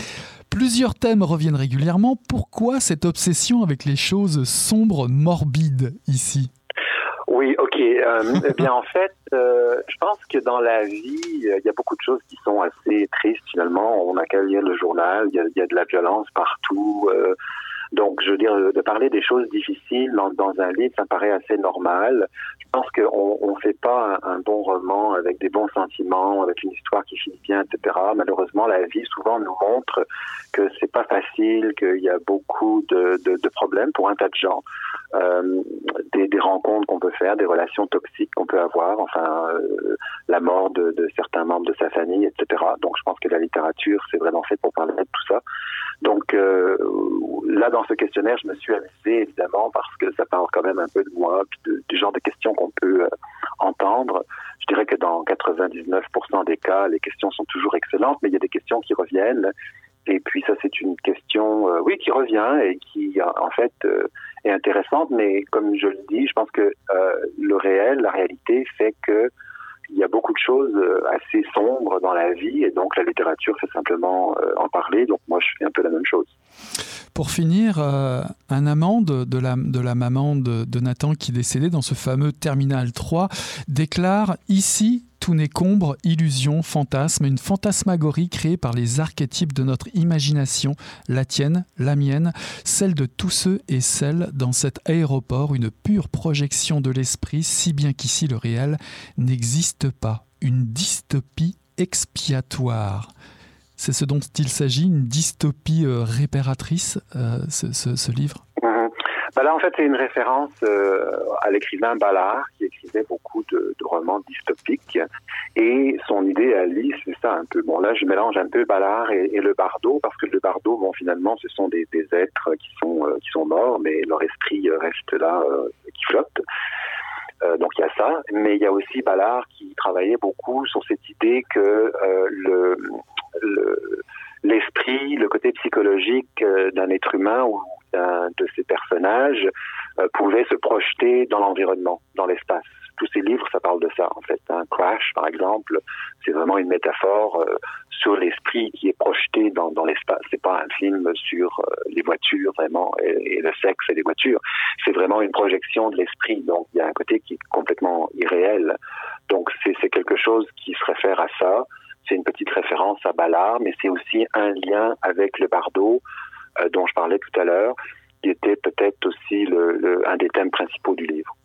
Plusieurs thèmes reviennent régulièrement. Pourquoi cette obsession avec les choses sombres, morbides ici? Oui, ok. Euh, (laughs) eh bien, en fait, euh, je pense que dans la vie, il y a beaucoup de choses qui sont assez tristes finalement. On a qu'à lire le journal, il y, a, de la violence partout. Euh, donc, je veux dire, de parler des choses difficiles dans, dans un livre, ça me paraît assez normal. Pense qu'on ne fait pas un, bon roman avec des bons sentiments, avec une histoire qui finit bien, etc. Malheureusement, la vie souvent nous montre que c'est pas facile, qu'il y a beaucoup de, problèmes pour un tas de gens. Euh, des, rencontres qu'on peut faire, des relations toxiques qu'on peut avoir, enfin euh, la mort de, certains membres de sa famille, etc. Donc je pense que la littérature, c'est vraiment fait pour parler de tout ça. Donc euh, là, dans ce questionnaire, je me suis amusé évidemment parce que ça parle quand même un peu de moi, du genre de questions qu'on peut euh, entendre. Je dirais que dans 99% des cas, les questions sont toujours excellentes, mais il y a des questions qui reviennent. Et puis ça, c'est une question, euh, oui, qui revient et qui, en fait, est intéressante. Mais comme je le dis, je pense que le réel, la réalité, fait que il y a beaucoup de choses euh, assez sombres dans la vie et donc la littérature fait simplement euh, en parler. Donc moi je fais un peu la même chose. Pour finir, euh, un amant de, la, maman de, de Nathan qui est décédé dans ce fameux Terminal 3 déclare ici tout n'est qu'ombre, illusion, fantasme, une fantasmagorie créée par les archétypes de notre imagination, la tienne, la mienne, celle de tous ceux et celles dans cet aéroport, une pure projection de l'esprit, si bien qu'ici le réel n'existe pas, une dystopie expiatoire. C'est ce dont il s'agit, une dystopie euh, réparatrice, euh, ce livre? Bah là, en fait, c'est une référence euh, à l'écrivain Ballard, qui écrivait beaucoup de, de, romans dystopiques. Et son idée à lui, c'est ça un peu. Bon, là, je mélange un peu Ballard et, et, le bardo, parce que le bardo, bon, finalement, ce sont des, des êtres qui sont, euh, qui sont morts, mais leur esprit reste là, euh, qui flotte. Euh, donc il y a ça, mais il y a aussi Ballard qui travaillait beaucoup sur cette idée que le, l'esprit, le, côté psychologique d'un être humain ou de ces personnages euh, pouvait se projeter dans l'environnement, dans l'espace. Tous ces livres, ça parle de ça en fait. Crash, par exemple, c'est vraiment une métaphore euh, sur l'esprit qui est projeté dans, dans l'espace. C'est pas un film sur euh, les voitures vraiment et, le sexe et les voitures. C'est vraiment une projection de l'esprit. Donc il y a un côté qui est complètement irréel. Donc c'est quelque chose qui se réfère à ça. C'est une petite référence à Ballard, mais c'est aussi un lien avec le Bardo, dont je parlais tout à l'heure, qui était peut-être aussi un des thèmes principaux du livre.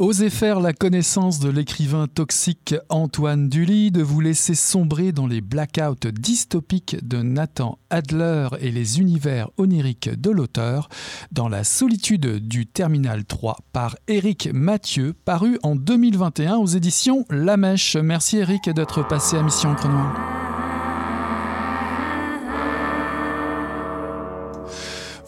Osez faire la connaissance de l'écrivain toxique Antoine Dully, de vous laisser sombrer dans les blackouts dystopiques de Nathan Adler et les univers oniriques de l'auteur, dans la solitude du Terminal 3 par Éric Mathieu, paru en 2021 aux éditions La Mèche. Merci Éric d'être passé à Mission Encre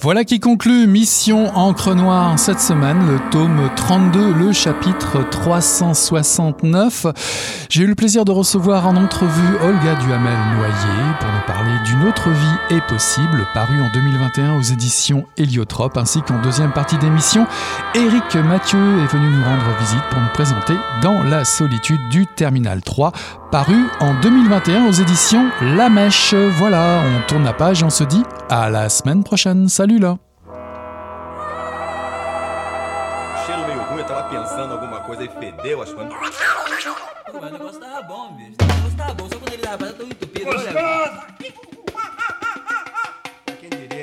Voilà qui conclut Mission Encre Noire cette semaine, le tome 32, le chapitre 369. J'ai eu le plaisir de recevoir en entrevue Olga Duhamel-Noyer pour nous parler d'une autre vie est possible, paru en 2021 aux éditions Héliotrope, ainsi qu'en deuxième partie d'émission, Éric Mathieu est venu nous rendre visite pour nous présenter Dans la solitude du Terminal 3, paru en 2021 aux éditions La Mèche. Voilà, on tourne la page et on se dit à la semaine prochaine. Salut là e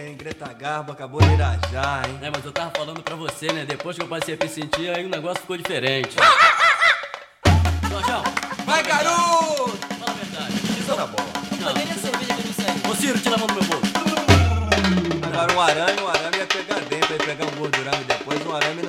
hein? Greta Garbo acabou de irajar, hein? É, mas eu tava falando pra você, né? Depois que eu passei a me sentir, aí o negócio ficou diferente. (laughs) Ciro, tira a mão do meu bolso. Agora um arame, um arame é ia pegar dentro, ia pegar um gordurão e depois um arame